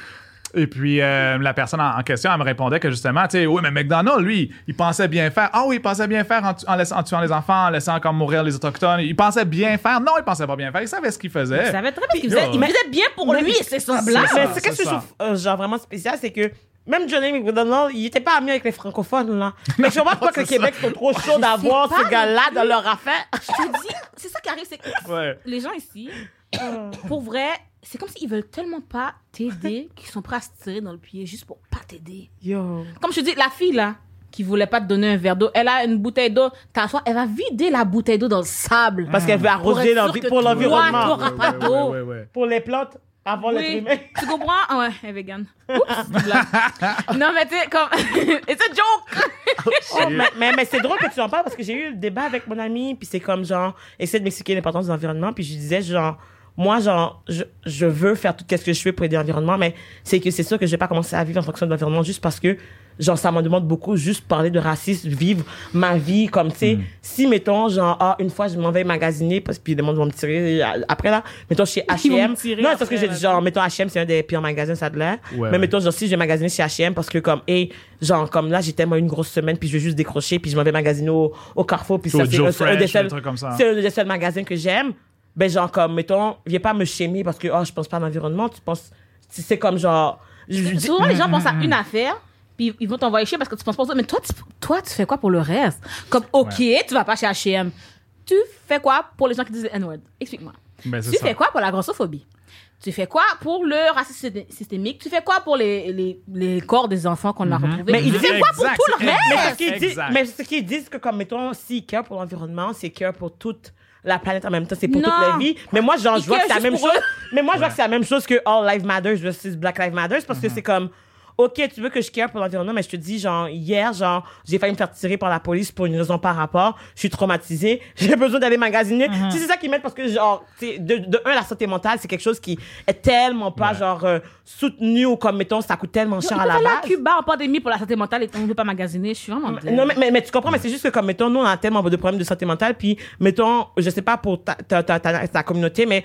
Et puis, euh, la personne en, en question, elle me répondait que justement, tu sais, oui, mais McDonald's, lui, il pensait bien faire. Ah oui, il pensait bien faire en, tu- en laissant- en tuant les enfants, en laissant comme mourir les Autochtones. Il pensait bien faire. Non, il pensait pas bien faire. Il savait ce qu'il faisait. Il savait très bien ce qu'il faisait. Il faisait bien pour mais- lui et ses semblables. Mais c'est qu'est-ce que c'est je trouve euh, genre vraiment spécial, c'est que même Johnny McDonald, il était pas ami avec les francophones, là. Mais je vois pas que le c'est Québec sont trop chauds d'avoir ce gars-là dans leur affaire. Je te dis, c'est ça qui arrive, c'est que Ouais. les gens ici, pour vrai, c'est comme s'ils veulent tellement pas t'aider qu'ils sont prêts à se tirer dans le pied juste pour pas t'aider. Yo. Comme je te dis, la fille là, qui voulait pas te donner un verre d'eau, elle a une bouteille d'eau, t'as soif, elle va vider la bouteille d'eau dans le sable. Parce qu'elle veut arroser pour l'environnement. Ouais, ouais, ouais. Pour les plantes, avant l'être Oui, tu comprends? Ah ouais, elle est vegan. Oups, non, mais tu sais, comme. It's a joke! Oh, mais mais, mais c'est drôle que tu en parles parce que j'ai eu le débat avec mon ami, puis c'est comme genre, essayer de m'expliquer l'importance de l'environnement, puis je disais genre, moi, genre, je, je veux faire tout ce que je fais pour aider l'environnement, mais c'est que c'est sûr que je vais pas commencer à vivre en fonction de l'environnement juste parce que, genre, ça m'en demande beaucoup, juste parler de racisme, vivre ma vie, comme, tu sais, si, mettons, genre, ah, une fois, je m'en vais magasiner, parce que les gens vont me tirer euh, après, là, mettons, chez H&M. Non, c'est parce que j'ai genre, mettons, H&M, c'est un des pires magasins, ça de l'air. Ouais, mais ouais. mettons, genre, si je vais magasiner chez H&M parce que, comme, hey, genre, comme là, j'ai tellement une grosse semaine, puis je vais juste décrocher, puis je m'en vais magasiner au, au Carrefour, puis ça, c'est un, un des seuls magasins que j'aime. Ben, genre, comme, mettons, viens pas me chémer parce que, oh, je pense pas à l'environnement, tu penses, c'est comme, genre, je- je- Souvent, les gens pensent à une affaire, puis ils vont t'envoyer chier parce que tu penses pas aux autres. Mais toi, tu, toi, tu fais quoi pour le reste? Comme, OK, tu vas pas chez H&M. Tu fais quoi pour les gens qui disent N-word? Explique-moi. Ben, Tu ça. fais quoi pour la grossophobie? Tu fais quoi pour le racisme systé- systémique? Tu fais quoi pour les, les, les corps des enfants qu'on a retrouvés? Mais il tu fais quoi pour Exact, tout le reste? mais ce qu'ils disent, Exact. disent que, comme, mettons, s'ils care pour l'environnement, c'est care pour toute la planète en même temps, c'est pour Non. toute la vie. Mais moi, genre, je vois que c'est la même chose. Mais moi, je vois que c'est la même chose que All Lives Matters versus Black Lives Matters parce que c'est comme, OK, tu veux que je care pour l'environnement, mais je te dis, genre, hier, genre, j'ai failli me faire tirer par la police pour une raison par rapport. Je suis traumatisée. J'ai besoin d'aller magasiner. Si c'est ça qu'ils mettent parce que, genre, tu sais, de, de un, la santé mentale, c'est quelque chose qui est tellement pas, Ouais. genre, euh, soutenu ou comme, mettons, ça coûte tellement cher à la base. Cuba en pandémie pour la santé mentale et on ne veut pas magasiner. Je suis vraiment. Non, mais, mais, mais tu comprends, mais c'est juste que comme, mettons, nous, on a tellement de problèmes de santé mentale, puis, mettons, je sais pas pour ta, ta, ta, ta, ta communauté, mais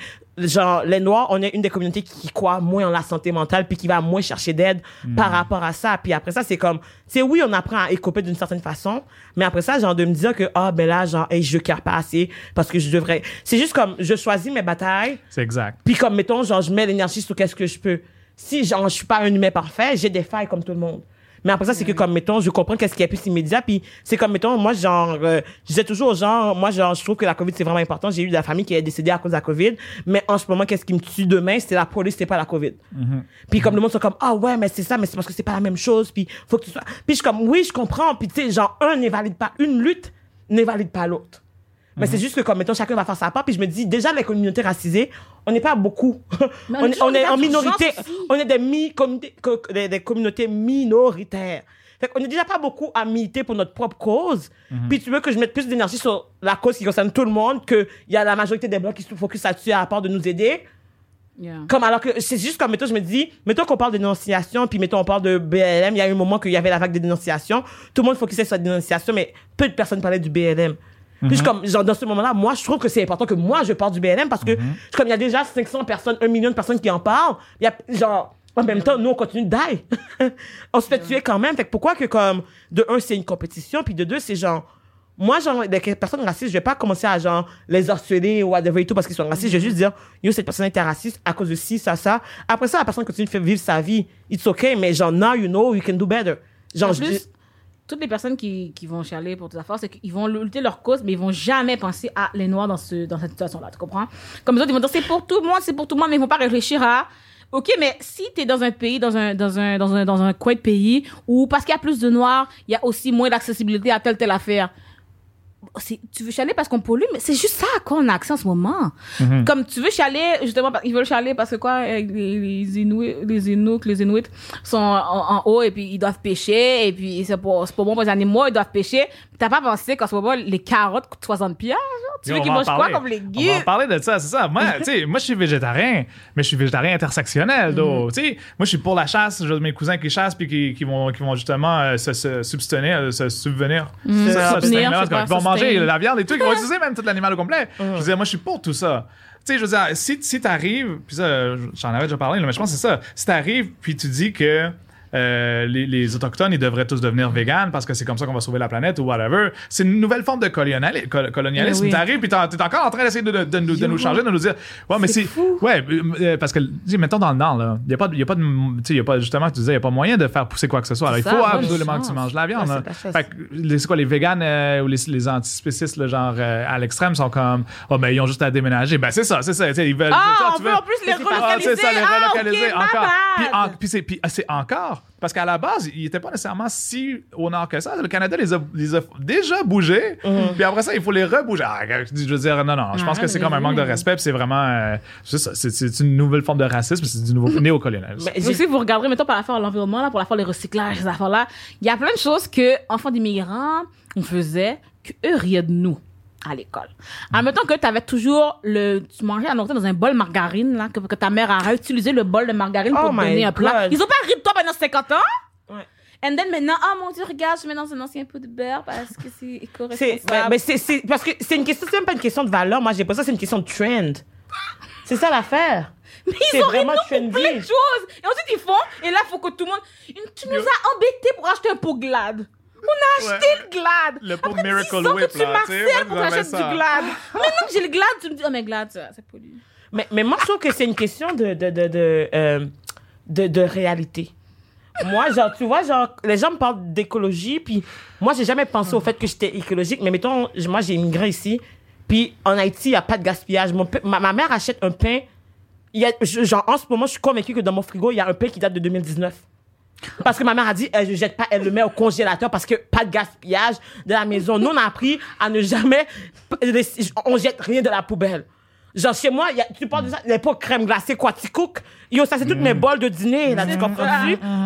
genre, les Noirs, on est une des communautés qui croit moins en la santé mentale puis qui va moins chercher d'aide par rapport à ça. Puis après ça, c'est comme, c'est oui, on apprend à écoper d'une certaine façon, mais après ça, genre, de me dire que, ah, ben là, genre, hey, je care pas assez parce que je devrais. C'est juste comme, je choisis mes batailles, C'est exact. puis comme, mettons, genre, je mets l'énergie sur qu'est-ce que je peux. Si, genre, je suis pas un humain parfait, j'ai des failles comme tout le monde. Mais après ça, c'est que comme, mettons, je comprends qu'est-ce qui est plus immédiat, puis c'est comme, mettons, moi, genre, euh, je disais toujours aux gens, moi, genre, je trouve que la COVID, c'est vraiment important. J'ai eu de la famille qui est décédée à cause de la COVID, mais en ce moment, qu'est-ce qui me tue demain, c'est la police, c'est pas la COVID. Puis comme le monde sont comme, ah ouais, mais c'est ça, mais c'est parce que c'est pas la même chose, puis faut que tu sois... Puis je suis comme, oui, je comprends, puis tu sais, genre, un n'invalide pas, une lutte n'invalide pas l'autre. Mais c'est juste que, comme, mettons, chacun va faire sa part. Puis je me dis, déjà, les communautés racisées, on n'est pas beaucoup. Mais on, on est- on en minorité. On est des, mi des, des communautés minoritaires. Fait qu'on est déjà pas beaucoup à militer pour notre propre cause. Puis tu veux que je mette plus d'énergie sur la cause qui concerne tout le monde, qu'il y a la majorité des blancs qui se focus là-dessus à part de nous aider? Yeah. Comme alors que c'est juste comme, mettons, je me dis, mettons qu'on parle de dénonciation, puis mettons on parle de BLM, il y a eu un moment qu'il y avait la vague de dénonciation, tout le monde focusait sur la dénonciation, mais peu de personnes parlaient du BLM. Puis je suis comme, genre, dans ce moment-là, moi, je trouve que c'est important que moi, je parle du BLM parce que, je suis comme, il y a déjà 500 personnes, 1 million de personnes qui en parlent. Il y a, genre, en même temps, nous, on continue de die. on se fait tuer quand même. Fait que pourquoi que, comme, de un, c'est une compétition, puis de deux, c'est genre, moi, genre, des personnes racistes, je vais pas commencer à, genre, les harceler ou whatever et tout parce qu'ils sont racistes. Je vais juste dire, yo, cette personne était raciste à cause de ci, ça, ça. Après ça, la personne continue de faire vivre sa vie. It's okay, mais genre, now you know, you can do better. Genre, En je plus, dis- toutes les personnes qui, qui vont chialer pour tes affaires, c'est qu'ils vont lutter leur cause, mais ils vont jamais penser à les Noirs dans, ce, dans cette situation-là. Tu comprends? Comme les autres, ils vont dire c'est pour tout le monde, c'est pour tout le monde, mais ils vont pas réfléchir à. OK, mais si tu es dans un pays, dans un, dans, un, dans, un, dans un coin de pays, où parce qu'il y a plus de Noirs, il y a aussi moins d'accessibilité à telle, telle affaire. Tu veux chialer parce qu'on pollue, mais c'est juste ça à quoi on a accès en ce moment. Comme tu veux chialer, justement, ils veulent chialer parce que quoi, euh, les, Inuits, les Inuits, les Inuits sont en, en haut et puis ils doivent pêcher et puis c'est pour, c'est pour bon pour les animaux, ils doivent pêcher. T'as pas pensé qu'en ce moment, les carottes coûtent 60 piastres? Tu Yo, veux on qu'ils va en mangent quoi comme On va légumes? en parler de ça, c'est ça. Moi, moi, je suis végétarien, mais je suis végétarien intersectionnel, sais, moi, je suis pour la chasse. J'ai mes cousins qui chassent puis qui, qui vont, qui vont justement euh, se, se subvenir, euh, se subvenir. Mm. Se subvenir, Ils vont sustain? manger la viande et tout, ils vont utiliser même tout l'animal au complet. Je veux dire, moi, je suis pour tout ça. Tu sais, je veux dire, si, si t'arrives, puis ça, j'en avais déjà parlé, là, mais je pense que c'est ça. Si t'arrives, puis tu dis que euh, les, les Autochtones, ils devraient tous devenir véganes parce que c'est comme ça qu'on va sauver la planète ou whatever. C'est une nouvelle forme de coloniali- col- colonialisme. Mais oui. T'arrives, puis t'es encore en train d'essayer de, de, de nous, de nous changer, de nous dire, ouais, mais c'est. Ouais, euh, parce que, dis, mettons dans le Nord, là, il y a pas y a pas de tu sais, y a pas, justement, tu disais, il y a pas moyen de faire pousser quoi que ce soit. Alors, il faut absolument que tu manges la viande. Ouais, c'est quoi, les véganes euh, ou les, les antispécistes, là, genre, euh, à l'extrême, sont comme, oh, ben, ils ont juste à déménager. Ben, c'est ça, c'est ça. Ils veulent. Ah, tu on veut en plus les Ah, relocaliser. c'est ça, les Ah, relocaliser encore. Puis, bad. en- puis c'est puis, Parce qu'à la base, ils n'étaient pas nécessairement si au nord que ça. Le Canada les a, les a déjà bougés. Puis après ça, il faut les rebouger. Ah, je veux dire, non, non. Je pense Ah, que c'est comme un manque de respect. puis c'est vraiment. euh, c'est une nouvelle forme de racisme. C'est du nouveau néocolonialisme. J'ai- si vous regarderez, mettons, par rapport à l'environnement, là, pour la fois les recyclages, ces affaires-là, il y a plein de choses que, enfants d'immigrants, on faisait, que eux riaient de nous à l'école. Admettons que tu avais toujours le, tu mangeais nourriture dans un bol margarine, là, que, que ta mère a réutilisé le bol de margarine Oh pour te my donner un plat. God. Ils ont pas ri de toi pendant 50 ans? Ouais. And then maintenant, ah mon dieu, regarde, je mets dans un ancien pot de beurre parce que c'est éco-responsable. ben, ben, c'est, parce que c'est une question, c'est même pas une question de valeur. Moi, j'ai pas ça, c'est une question de trend. C'est ça l'affaire. Mais ils ont vraiment pour plein de choses. Et ensuite, ils font, et là, faut que tout le monde, tu nous as embêtés pour acheter un pot glad. On a acheté Ouais. le glad. Le pot Après Miracle 10 ans Whip, que tu marcelles pour ça. du glad. Maintenant que j'ai le glad, tu me dis, oh, mais glad, ça, ça pollue. Mais, mais moi, je trouve que c'est une question de, de, de, de, euh, de, de réalité. Moi, genre, tu vois, genre, les gens me parlent d'écologie, puis moi, j'ai jamais pensé au fait que j'étais écologique, mais mettons, moi, j'ai immigré ici, puis en Haïti, il n'y a pas de gaspillage. Mon ma, ma mère achète un pain, y a, genre, en ce moment, je suis convaincue que dans mon frigo, il y a un pain qui date de 2019. Parce que ma mère a dit, elle ne jette pas, elle le met au congélateur parce que pas de gaspillage de la maison. Nous, on a appris à ne jamais, on jette rien de la poubelle. Genre, chez moi, il y a, tu parles de ça, les pots crème glacée, quoi, tu cook. Yo, ça, c'est toutes mes bols de dîner, là, tu comprends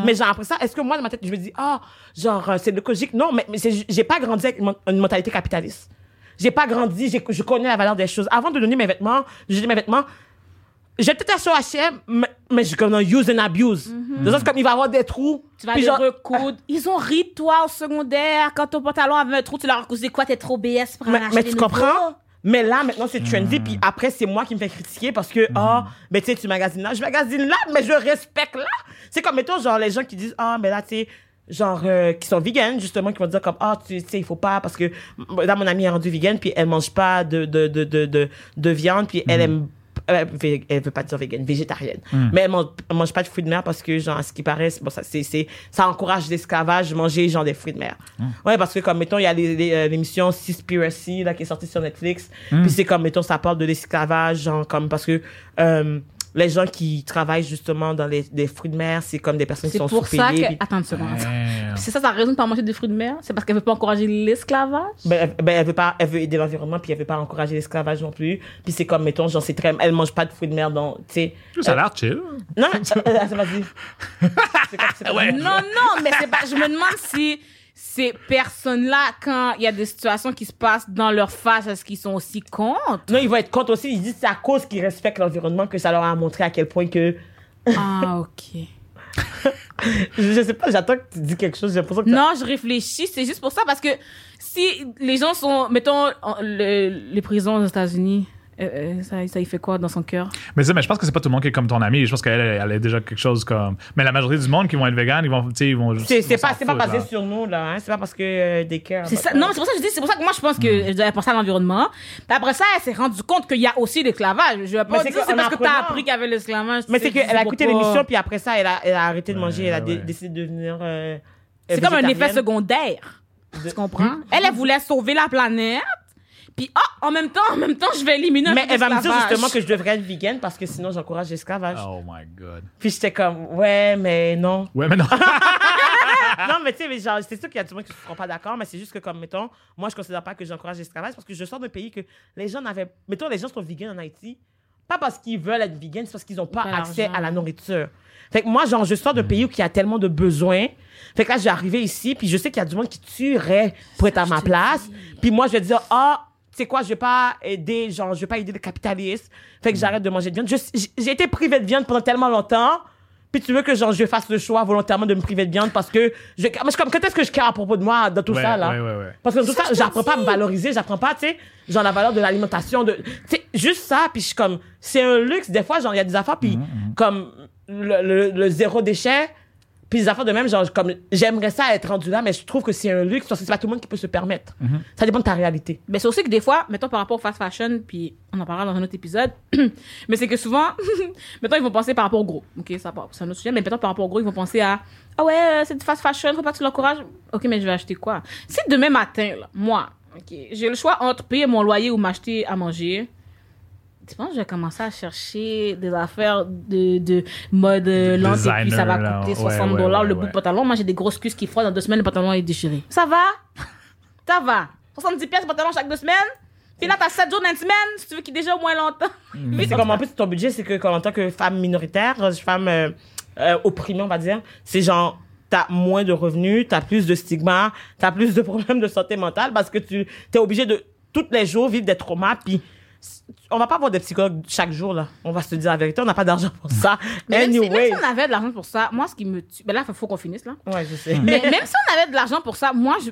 Mais genre, après ça, est-ce que moi, dans ma tête, je me dis, ah, genre, euh, c'est écologique? Non, mais, mais j'ai pas grandi avec une mentalité capitaliste. J'ai pas grandi, je connais la valeur des choses. Avant de donner mes vêtements, je dis mes vêtements, j'ai peut-être au H&M, mais, mais je comme un use and abuse. De sorte comme il va y avoir des trous. Tu vas puis les genre, recoudre. Ils ont ri de toi au secondaire quand ton pantalon avait un trou, tu leur as causé quoi, t'es trop BS pour mais, mais tu comprends? Mais là, maintenant, c'est trendy, puis après, c'est moi qui me fais critiquer parce que, ah, mais tu sais, tu magasines là. Je magasine là, mais je respecte là. C'est comme, mettons, genre, les gens qui disent, ah, mais là, tu sais, genre, euh, qui sont vegan, justement, qui vont dire comme, ah, tu sais, il faut pas, parce que, là, mon amie est rendue vegan, puis elle mange pas de, de, de, de, de, de viande, puis elle aime euh, vé- elle veut pas dire vegan, végétarienne. Mais elle mange, elle mange pas de fruits de mer parce que, genre, à ce qui paraît, bon, ça, c'est, c'est, ça encourage l'esclavage, manger, genre, des fruits de mer. Ouais, parce que, comme, mettons, il y a les- les, euh, l'émission Seaspiracy, là, qui est sortie sur Netflix. Puis c'est comme, mettons, ça parle de l'esclavage, genre, comme, parce que, euh, les gens qui travaillent, justement, dans les, les fruits de mer, c'est comme des personnes qui C'est sont pour ça que. puis- Attends une seconde. C'est ça sa raison de pas manger des fruits de mer? C'est parce qu'elle veut pas encourager l'esclavage? Ben, elle- ben, elle veut pas, elle veut aider l'environnement, puis elle veut pas encourager l'esclavage non plus. Puis c'est comme, mettons, genre, c'est très, elle mange pas de fruits de mer, donc, tu sais. Ça a l'air chill. Non, euh, euh, vas-y. C'est c'est comme- Non, non, mais c'est pas. Je me demande si ces personnes-là, quand il y a des situations qui se passent dans leur face, est-ce qu'ils sont aussi contre? Non, ils vont être contre aussi. Ils disent que c'est à cause qu'ils respectent l'environnement que ça leur a montré à quel point que. Ah, ok. Je, je sais pas, j'attends que tu dis quelque chose. J'ai l'impression que. Non, je réfléchis. C'est juste pour ça parce que si les gens sont, mettons, en- le- les prisons aux États-Unis, euh, euh, ça, ça y fait quoi dans son cœur? Mais, mais je pense que c'est pas tout le monde qui est comme ton ami. Je pense qu'elle elle est déjà quelque chose comme. Mais la majorité du monde qui vont être vegan, ils vont. tu sais, Ils vont C'est, pas, c'est pas basé là. sur nous, là. Hein? C'est pas parce que euh, des cœurs. C'est ça. Non, c'est pour ça que je dis, c'est pour ça que moi je pense que Hmm. je devais penser à l'environnement. Puis après ça, elle s'est rendue compte qu'il y a aussi l'esclavage. Je vais pas dire que c'est parce que t'as appris qu'il y avait l'esclavage. Mais c'est qu'elle a écouté l'émission, puis après ça, elle a, elle a arrêté de Ouais, manger. Elle a décidé de devenir. euh, C'est comme un effet secondaire. Tu comprends? Elle, elle voulait sauver la planète. Puis, ah, en même temps, en même temps, je vais éliminer un Mais peu elle va me dire justement que je devrais être vegan parce que sinon j'encourage l'esclavage. Oh my god. Puis j'étais comme, ouais, mais non. Ouais, mais non. non, mais tu sais, mais genre, c'est sûr qu'il y a du monde qui ne seront pas d'accord, mais c'est juste que, comme, mettons, moi, je considère pas que j'encourage l'esclavage parce que je sors d'un pays que les gens n'avaient. Mettons, les gens sont vegan en Haïti, pas parce qu'ils veulent être vegan, c'est parce qu'ils n'ont pas Pas accès à la nourriture. Fait que moi, genre, je sors d'un pays où il y a tellement de besoins. Fait que là, je vais arriver ici, puis je sais qu'il y a du monde qui tuerait pour être à ma place. Puis moi, je vais dire, ah, sais quoi, je vais pas aider, genre, je vais pas aider le capitalisme. Fait que j'arrête de manger de viande. J'ai été privé de viande pendant tellement longtemps. Puis tu veux que genre je fasse le choix volontairement de me priver de viande parce que je, moi, je suis comme quand est-ce que je care à propos de moi dans tout Ouais, ça là? ouais, ouais, ouais. parce que dans tout ça j'apprends pas à me valoriser j'apprends pas tu sais genre la valeur de l'alimentation de tu sais juste ça puis je suis comme c'est un luxe des fois genre il y a des affaires puis comme le, le, le zéro déchet puis les affaires de même genre comme j'aimerais ça être rendu là mais je trouve que c'est un luxe parce que c'est pas tout le monde qui peut se permettre ça dépend de ta réalité Mais c'est aussi que des fois, mettons par rapport au fast fashion, puis on en parlera dans un autre épisode, mais c'est que souvent, mettons, ils vont penser par rapport au gros. Ok, ça part- c'est un autre sujet, mais mettons par rapport au gros, ils vont penser à Ah ouais, euh, c'est du fast fashion, faut pas que tu l'encourages. Ok, mais je vais acheter quoi? Si demain matin, là, moi, ok, j'ai le choix entre payer mon loyer ou m'acheter à manger. Tu penses que je vais commencer à chercher des affaires de, de mode euh, lente et puis ça va là. coûter Ouais, 60 ouais, dollars ouais, le bout de pantalon. Moi, j'ai des grosses cuisses qui froident dans deux semaines, le pantalon est déchiré. Ça va? Ça va. 70 pièces pantalon chaque deux semaines? Puis là, t'as 7 jours dans une semaine, si tu veux qu'il est déjà au moins longtemps. Mais c'est comme en plus ton budget, c'est que comme en tant que femme minoritaire, euh, femme euh, euh, opprimée, on va dire, c'est genre t'as moins de revenus, t'as plus de stigma, t'as plus de problèmes de santé mentale parce que tu t'es obligé de tous les jours vivre des traumas puis on va pas avoir des psychologues chaque jour là. On va se dire la vérité, on n'a pas d'argent pour ça. Mais même, si, même anyway. si on avait de l'argent pour ça, moi, ce qui me tue. Ben là, il faut qu'on finisse, là. Ouais, je sais. Mais même si on avait de l'argent pour ça, moi, je,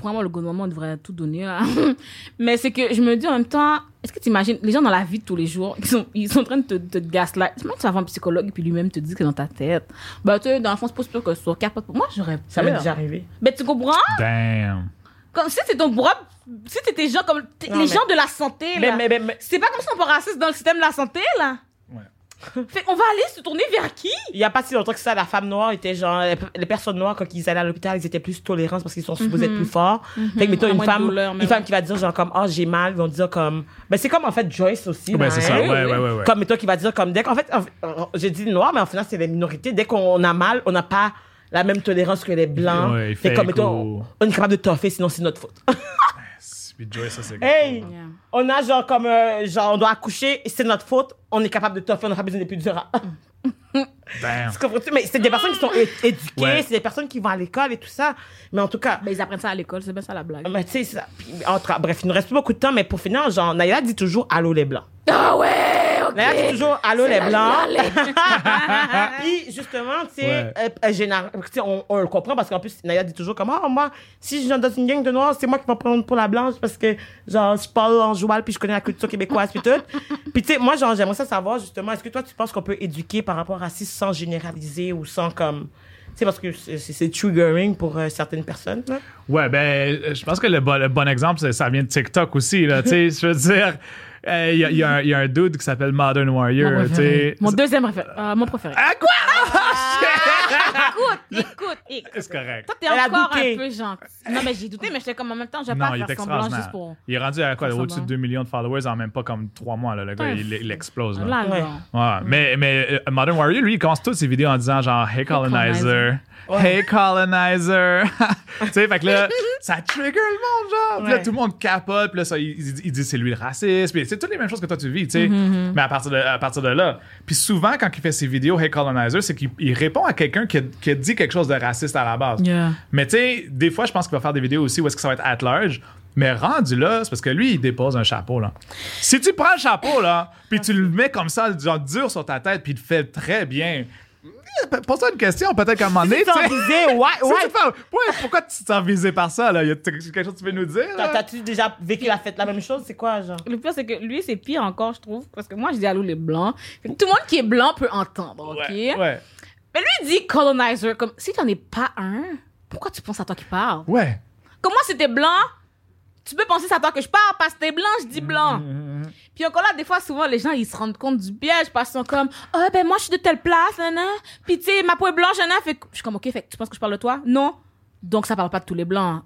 vraiment, le gouvernement devrait tout donner, là. Mais c'est que je me dis en même temps, est-ce que tu imagines, les gens dans la vie de tous les jours, ils sont, ils sont en train de te, te gaslight. Même tu vas voir un psychologue et puis lui-même te dit que dans ta tête, bah, tu dans le fond, c'est pas que ce soit capable. Moi, j'aurais ça m'est déjà arrivé. Ben, tu comprends? Damn. Comme si c'est ton propre. Si t'étais gens comme. Non, les mais- gens de la santé, Mais, là. mais, mais, mais C'est pas comme si on peut raciste dans le système de la santé, là. Ouais. Fait, on va aller se tourner vers qui? il y a pas si longtemps que ça, la femme noire était genre, les, personnes noires, quand ils allaient à l'hôpital, ils étaient plus tolérants parce qu'ils sont supposés être plus forts. Fait que, mettons, une femme, douleur, une femme qui va dire genre comme, oh, j'ai mal, ils vont dire comme, ben, c'est comme en fait Joyce aussi. Là, c'est ça. hein. Ouais, ouais, ouais, ouais. Comme, mettons, qui va dire comme, dès qu'en fait, en fait, j'ai dit noir, mais en final, c'est les minorités. Dès qu'on a mal, on n'a pas la même tolérance que les blancs. Ouais, fait comme, écho. on est capable de toffer, sinon c'est notre faute. Puis Joy, ça, c'est. hey! Yeah. On a genre comme, euh, genre, on doit accoucher, c'est notre faute, on est capable de toffer, on n'a pas besoin d'épidurale. Damn. Tu comprends-tu? Mais c'est des personnes qui sont é- éduquées, Ouais. c'est des personnes qui vont à l'école et tout ça. Mais en tout cas, Ben, ils apprennent ça à l'école, c'est bien ça la blague. mais tu sais, c'est ça. Puis, en tout cas, bref, il nous reste plus beaucoup de temps, mais pour finir, genre, Naïla dit toujours Allô les Blancs. Ah ouais, ok. Là, c'est toujours allô les blancs. Allez. Puis justement, tu sais, Ouais. euh, euh, général- tu sais, on, on le comprend parce qu'en plus, Naya dit toujours comme, ah, moi, si je viens dans une gang de noirs, c'est moi qui vais prendre pour la blanche parce que, genre, je parle en joual puis je connais la culture québécoise puis tout. puis tu sais, moi, genre, j'aimerais ça savoir justement, est-ce que toi, tu penses qu'on peut éduquer par rapport à ça sans généraliser ou sans comme, tu sais, parce que c'est triggering pour euh, certaines personnes. là. Ouais, ben, euh, je pense que le bon, le bon exemple, ça vient de TikTok aussi, là. tu sais, je veux dire, euh, il y, a- il y a un- il y a un dude qui s'appelle Modern Warrior, Mon tu préféré. sais. Mon deuxième préféré. Euh, mon préféré. Ah, quoi? Écoute, écoute, écoute. C'est correct. Toi, t'es encore un peu gentil. Non, mais j'ai douté, mais j'étais comme en même temps, je vais Non, pas il est faire semblant juste pour. Il est rendu à quoi, au-dessus de semblant. 2 millions de followers en même pas comme 3 mois, là. Le gars, il, il explose, là. Là, Ouais. là. Ouais, mais, mais euh, Modern Warrior, lui, il commence toutes ses vidéos en disant genre Hey colonizer, Hey colonizer. tu sais, fait que là, ça trigger le monde, genre. Puis là, tout le monde capote, puis là, ça, il, dit c'est lui le raciste. Puis c'est toutes les mêmes choses que toi tu vis, tu sais. Mm-hmm, Mais à partir, de, à partir de là. Puis souvent, quand il fait ses vidéos Hey colonizer, c'est qu'il il répond à quelqu'un qui, a- qui a dit quelque chose de raciste à la base. Yeah. Mais tu sais, des fois, je pense qu'il va faire des vidéos aussi où est-ce que ça va être at large. Mais rendu là, c'est parce que lui, il dépose un chapeau, là. Si tu prends le chapeau, là, puis tu le mets comme ça, genre dur sur ta tête, puis il te fait très bien. eh, Pose-toi une question, peut-être qu'à un moment donné, Tu sais. disais, ouais, Si ouais. pourquoi tu te sens visé par ça, là? Y a quelque chose que tu veux nous dire? T'as-tu déjà vécu la fête la même chose? C'est quoi, genre? Le pire, c'est que lui, c'est pire encore, je trouve. Parce que moi, je dis allô les blancs. Tout le monde qui est blanc peut entendre, OK? Ouais, ouais. Mais lui, il dit colonizer. Comme, si t'en es pas un, pourquoi tu penses à toi qui parle? Ouais. Comme moi, si t'es blanc, tu peux penser c'est à toi que je parle parce que t'es blanc, je dis blanc. Puis encore là, des fois, souvent, les gens, ils se rendent compte du piège parce qu'ils sont comme, ah, ben moi, je suis de telle place, nan, nan. Puis tu sais, ma peau est blanche, nan. Fait que je suis comme, ok, fait que tu penses que je parle de toi? Non. Donc, ça parle pas de tous les blancs.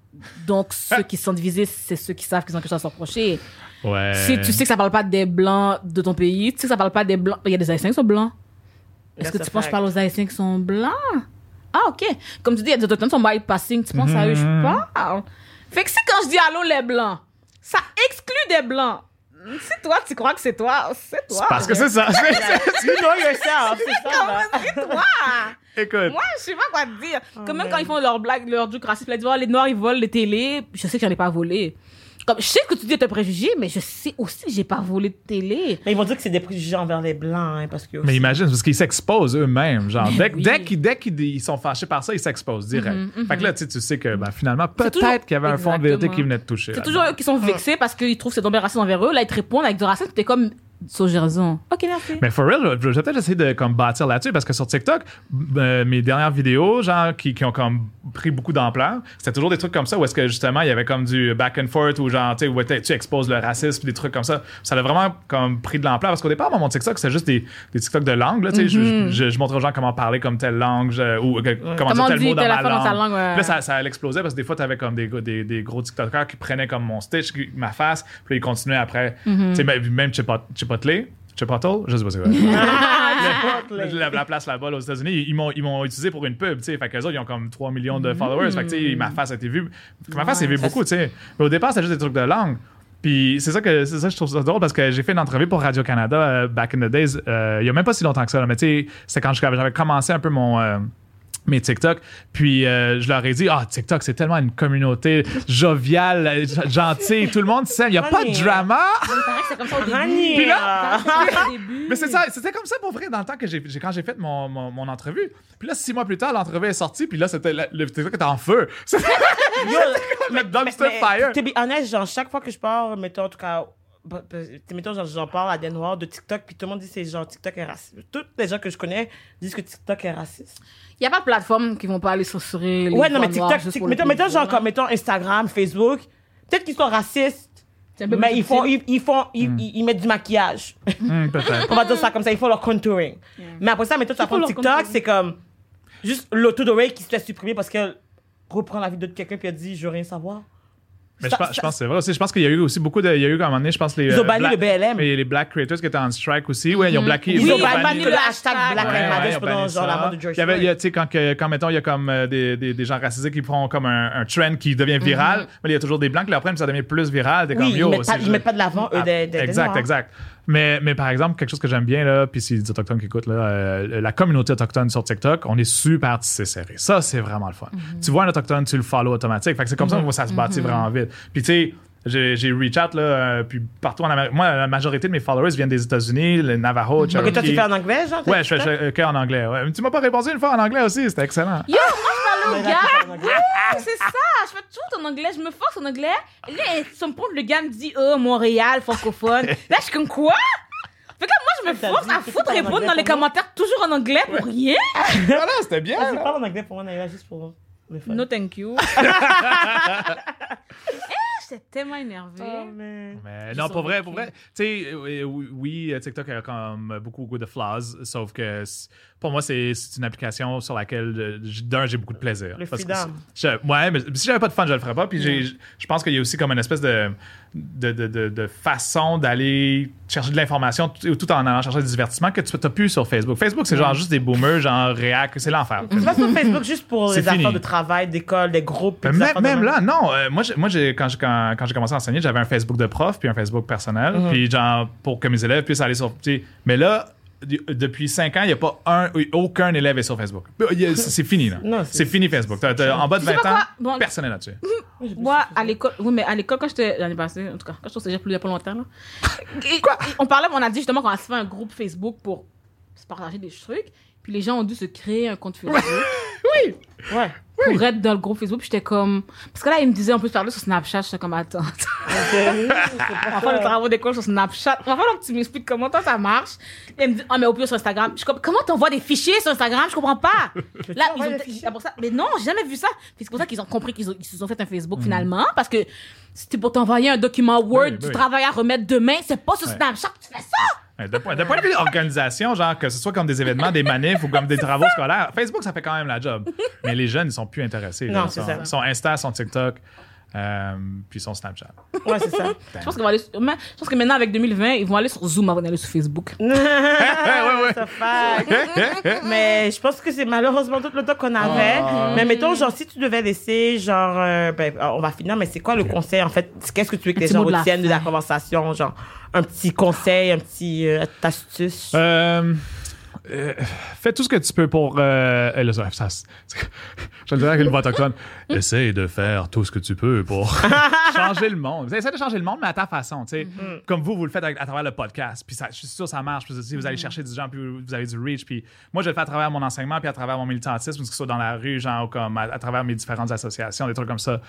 Donc, ceux qui se sentent visés, c'est ceux qui savent qu'ils ont quelque chose à se reprocher. Ouais. Si tu sais que ça parle pas des blancs de ton pays, tu sais que ça parle pas des blancs. Il y a des haïtiens qui sont blancs. Est-ce que tu penses que je parle aux haïtiens qui sont blancs? Ah, ok. Comme tu dis, il y a des autochtones qui sont bypassing. Tu penses à eux, je parle. Fait que si quand je dis allô les blancs, ça exclut des blancs. Si toi, tu crois que c'est toi, c'est toi. Parce que c'est ça. C'est- c'est- You know yourself, c'est. C'est toi. Écoute. Moi, je sais pas quoi te dire. Comme même quand ils font leur blague, leur joke raciste, ils disent, Oh, les noirs, ils volent les télés. Je sais que j'en ai pas volé. Comme, je sais que tu dis être préjugé, mais je sais aussi que j'ai pas volé de télé. Mais ils vont dire que c'est des préjugés envers les blancs, hein, parce que. Mais imagine, c'est parce qu'ils s'exposent eux-mêmes. Genre, dès, oui. dès qu'ils dès qu'ils ils sont fâchés par ça, ils s'exposent direct. Fait que là, tu sais, tu sais que ben, finalement, toujours- peut-être qu'il y avait un fond de vérité qui venait de toucher. C'est là-dedans. toujours eux qui sont vexés parce qu'ils trouvent que c'est tombé raciste envers eux. Là, ils te répondent avec du racisme, t'es comme, so, j'ai raison. Ok, merci. Mais for real, je vais peut-être essayer de comme, bâtir là-dessus parce que sur TikTok, euh, mes dernières vidéos, genre, qui, qui ont comme pris beaucoup d'ampleur, c'était toujours des trucs comme ça où est-ce que justement, il y avait comme du back and forth ou genre, tu sais, exposes le racisme, des trucs comme ça. Ça a vraiment comme pris de l'ampleur parce qu'au départ, moi, mon TikTok, c'était juste des, des TikTok de langue, là, tu sais. je- je, je, montre aux gens comment parler comme telle langue je- ou euh, comment, Comment dire tel mot dans ma langue. dans ta langue, ouais. Puis là, ça, ça explosait parce que des fois, tu avais comme des, des, des gros TikTokers qui prenaient comme mon stitch, ma face, puis ils continuaient après. Mm-hmm. Tu sais, même- Chipotle, Chipotle, je sais pas c'est quoi. la, la place là-bas là, aux États-Unis, ils m'ont ils m'ont utilisé pour une pub, tu sais, fait qu'eux autres ils ont comme 3 millions de followers, fait que tu sais, ma face a été vue, ma face est vue beaucoup, tu sais. Mais au départ, c'était juste des trucs de langue. Puis c'est ça que c'est ça que je trouve ça drôle parce que j'ai fait une entrevue pour Radio Canada euh, back in the days, euh, il y a même pas si longtemps que ça, là, mais tu sais, c'est quand j'avais commencé un peu mon euh, mes TikTok. Puis euh, je leur ai dit, ah, TikTok, c'est tellement une communauté joviale, gentille, tout le monde s'aime, il n'y a pas de drama. Il paraît que c'est comme ça. Puis là-. Mais c'est ça, c'était comme ça pour vrai dans le temps que j'ai, quand j'ai fait mon, mon, mon entrevue. Puis là, six mois plus tard, l'entrevue est sortie, puis là, c'était le TikTok était en feu. C'était Yo, le dumpster mais, fire. To be honest, genre, chaque fois que je parle, mettons, en tout cas, mettons, genre, j'en parle à des noirs de TikTok, puis tout le monde dit c'est genre TikTok est raciste. Toutes les gens que je connais disent que TikTok est raciste. Il n'y a pas de plateforme qui vont pas aller censurer les ouais, non, mais TikTok, tic- mettons, mettons, genre, comme, mettons, Instagram, Facebook, peut-être qu'ils sont racistes, mais ils font, ils, ils font, ils, ils- ils mettent du maquillage. Peut-être. On va dire ça comme ça, ils font leur contouring. Mais après ça, mettons, tu leur TikTok, c'est comme juste l'auto qui se fait supprimer parce qu'elle reprend la vidéo de quelqu'un puis elle dit, je veux rien savoir. Mais Ça- je, pense, je pense que c'est vrai aussi. Je pense qu'il y a eu aussi beaucoup de. Il y a eu, à un moment donné, je pense, les. Ils ont euh, banni le BLM. Et les Black Creators qui étaient en strike aussi. Ouais, ils ont blacké. Ils Oui, ils ont banni le le hashtag. Black Lives Matter pendant genre la mort de George Il y avait, il y a, Floyd. tu sais, quand, quand, mettons, il y a comme euh, des, des, des gens racisés qui font comme un, un trend qui devient viral, mais il y a toujours des blancs qui l'apprennent, puis ça devient plus viral. T'es Mhm. Oui, comme, ils mettent, pas, ils mettent pas de l'avant, eux, Ah, des, exact, exact. Mais, mais par exemple, quelque chose que j'aime bien, là, puis c'est les Autochtones qui écoutent, là, euh, la communauté autochtone sur TikTok, on est super tissé serré. Ça, c'est vraiment le fun. Tu vois un Autochtone, tu le follow automatique. Fait que c'est comme ça que ça se bâtit vraiment vite. Puis tu sais, J'ai j'ai reach out, là, euh, puis partout en Amérique. Moi, la majorité de mes followers viennent des États-Unis, le Navajo, Ok, toi, tu Cherokee. fais en anglais, genre? Ouais, je fais en anglais. Ouais. Tu m'as pas répondu une fois en anglais aussi, c'était excellent. Yo, moi, gars. c'est ça. Je fais toujours en anglais. Je me force en anglais. Et là, ça me prend le gars me dit, oh, Montréal, francophone. Là, je suis comme quoi? Fait que là, moi, je me force à foutre répondre dans les commentaires toujours en anglais pour rien. Voilà, c'était bien. Vas-y, là. parle en anglais pour moi, Naïla, juste pour le fun. No thank you. Eh, J'étais tellement énervée. Oh, man. Mais non, pour vrai, pour vrai. Tu sais, euh, oui, oui, TikTok a comme beaucoup de flaws, sauf que pour moi, c'est c'est une application sur laquelle, euh, d'un, j'ai beaucoup de plaisir. Le Parce que je- ouais, mais si j'avais pas de fun, je le ferais pas. Puis j'ai- je pense qu'il y a aussi comme une espèce de, de, de, de- de façon d'aller chercher de l'information tout, tout en allant chercher du divertissement que tu n'as plus sur Facebook. Facebook, c'est genre juste des boomers, genre réac, c'est l'enfer. C'est pas sur Facebook juste pour les fini. affaires de travail, d'école, des groupes. Des même, même là, non. euh, moi, j'ai- moi quand, j'ai, quand, quand j'ai commencé à enseigner, j'avais un Facebook de prof puis un Facebook personnel. Mhm. Puis, genre, pour que mes élèves puissent aller sur. tu Mais là, depuis cinq ans, il n'y a pas un, aucun élève est sur Facebook. A- C'est, fini, là. Non, c'est- fini, Facebook. En bas de Tu sais 20 pas ans, quoi? Bon- personne n'est là-dessus. Moi, à l'école, oui, mais à l'école, quand j'étais l'année passée, en tout cas, quand je suis plus il y a pas longtemps, là. Et- On parlait, on a dit justement qu'on a fait un groupe Facebook pour se partager des trucs. Puis les gens ont dû se créer un compte Facebook Ouais. pour être dans le groupe Facebook. Puis j'étais comme. Parce que là, ils me disaient, on peut se parler sur Snapchat. J'étais comme, attends. On va faire les travaux d'école sur Snapchat. On va falloir que tu m'expliques comment toi, ça marche. Et elle me dit, ah, mais au pire sur Instagram. Je suis comme, comment t'envoies des fichiers sur Instagram? Je comprends pas. Là, ils ont pour ça. Mais non, j'ai jamais vu ça. C'est pour ça qu'ils ont compris qu'ils se sont fait un Facebook finalement. Parce que c'était pour t'envoyer un document Word, Oui, du travail à remettre demain. C'est pas sur. Snapchat que tu fais ça. Ouais, De point, de point de vue organisation, genre que ce soit comme des événements, des manifs ou comme des travaux scolaires, Facebook, ça fait quand même la job. Mais les jeunes, ils sont plus intéressés. Non, là. c'est Ils sont- ça. Ils sont Insta, ils sont TikTok, euh, puis ils sont Snapchat. Ouais, c'est ça. Je pense, qu'ils vont aller sur- je pense que maintenant, avec 2020, ils vont aller sur Zoom avant d'aller sur Facebook. ouais, ouais. Mais je pense que c'est malheureusement tout le temps qu'on avait. Ah. Mais mettons, genre, si tu devais laisser, genre, euh, ben, on va finir, mais c'est quoi le conseil, en fait? Qu'est-ce que tu veux que les gens mot de la retiennent de la conversation? Genre, un petit conseil, un petit euh, astuce? Euh, euh, fais tout ce que tu peux pour. Euh, euh, ça, ça- je le dirais avec une voix autochtone. Essaye de faire tout ce que tu peux pour changer le monde. Essaye de changer le monde, mais à ta façon. tu sais. Comme vous, vous le faites à travers le podcast. Puis ça, je suis sûr que ça marche. Puis si vous allez chercher du gens, puis vous avez du reach. Puis moi, je le fais à travers mon enseignement, puis à travers mon militantisme, que ce soit dans la rue, genre, comme à, à travers mes différentes associations, des trucs comme ça.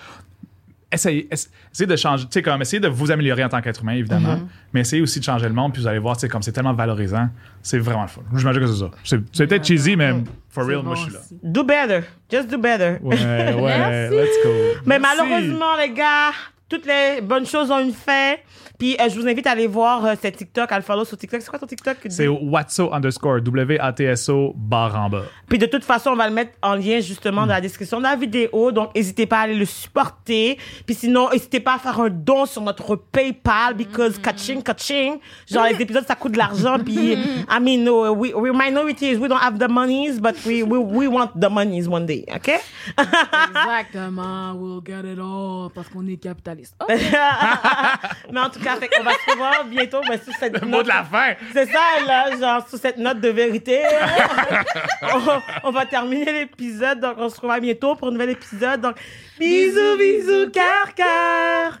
Essayez, essa- essayez de changer, tu sais, comme essayez de vous améliorer en tant qu'être humain, évidemment, mais essayez aussi de changer le monde, puis vous allez voir, tu sais, comme c'est tellement valorisant, c'est vraiment le fun. J'imagine que c'est ça. C'est, peut-être cheesy, mais for real, moi, je suis là. Do better. Just do better. Ouais, ouais, Merci. let's go. Mais Merci. malheureusement, les gars, toutes les bonnes choses ont une fin. Puis euh, je vous invite à aller voir euh, cette TikTok, à le follow sur TikTok. C'est quoi ton TikTok? C'est Watso underscore, W-A-T-S-O, barre en bas. Puis de toute façon, on va le mettre en lien justement dans la description de la vidéo. Donc, n'hésitez pas à aller le supporter. Puis sinon, n'hésitez pas à faire un don sur notre PayPal because kaching, kaching. Genre, les épisodes, ça coûte de l'argent. Puis, I mean, no, we, we're minorities. We don't have the monies, but we, we, we want the monies one day. OK? Exactement. We'll get it all. Parce qu'on est capitaliste. Oh, Mais en tout cas, fait qu'on va se revoir bientôt ben, sur cette Le mot note. de la fin. C'est ça, là, genre, sur cette note de vérité. on, on va terminer l'épisode. Donc, on se revoit bientôt pour un nouvel épisode. Donc, bisous, bisous, car, car.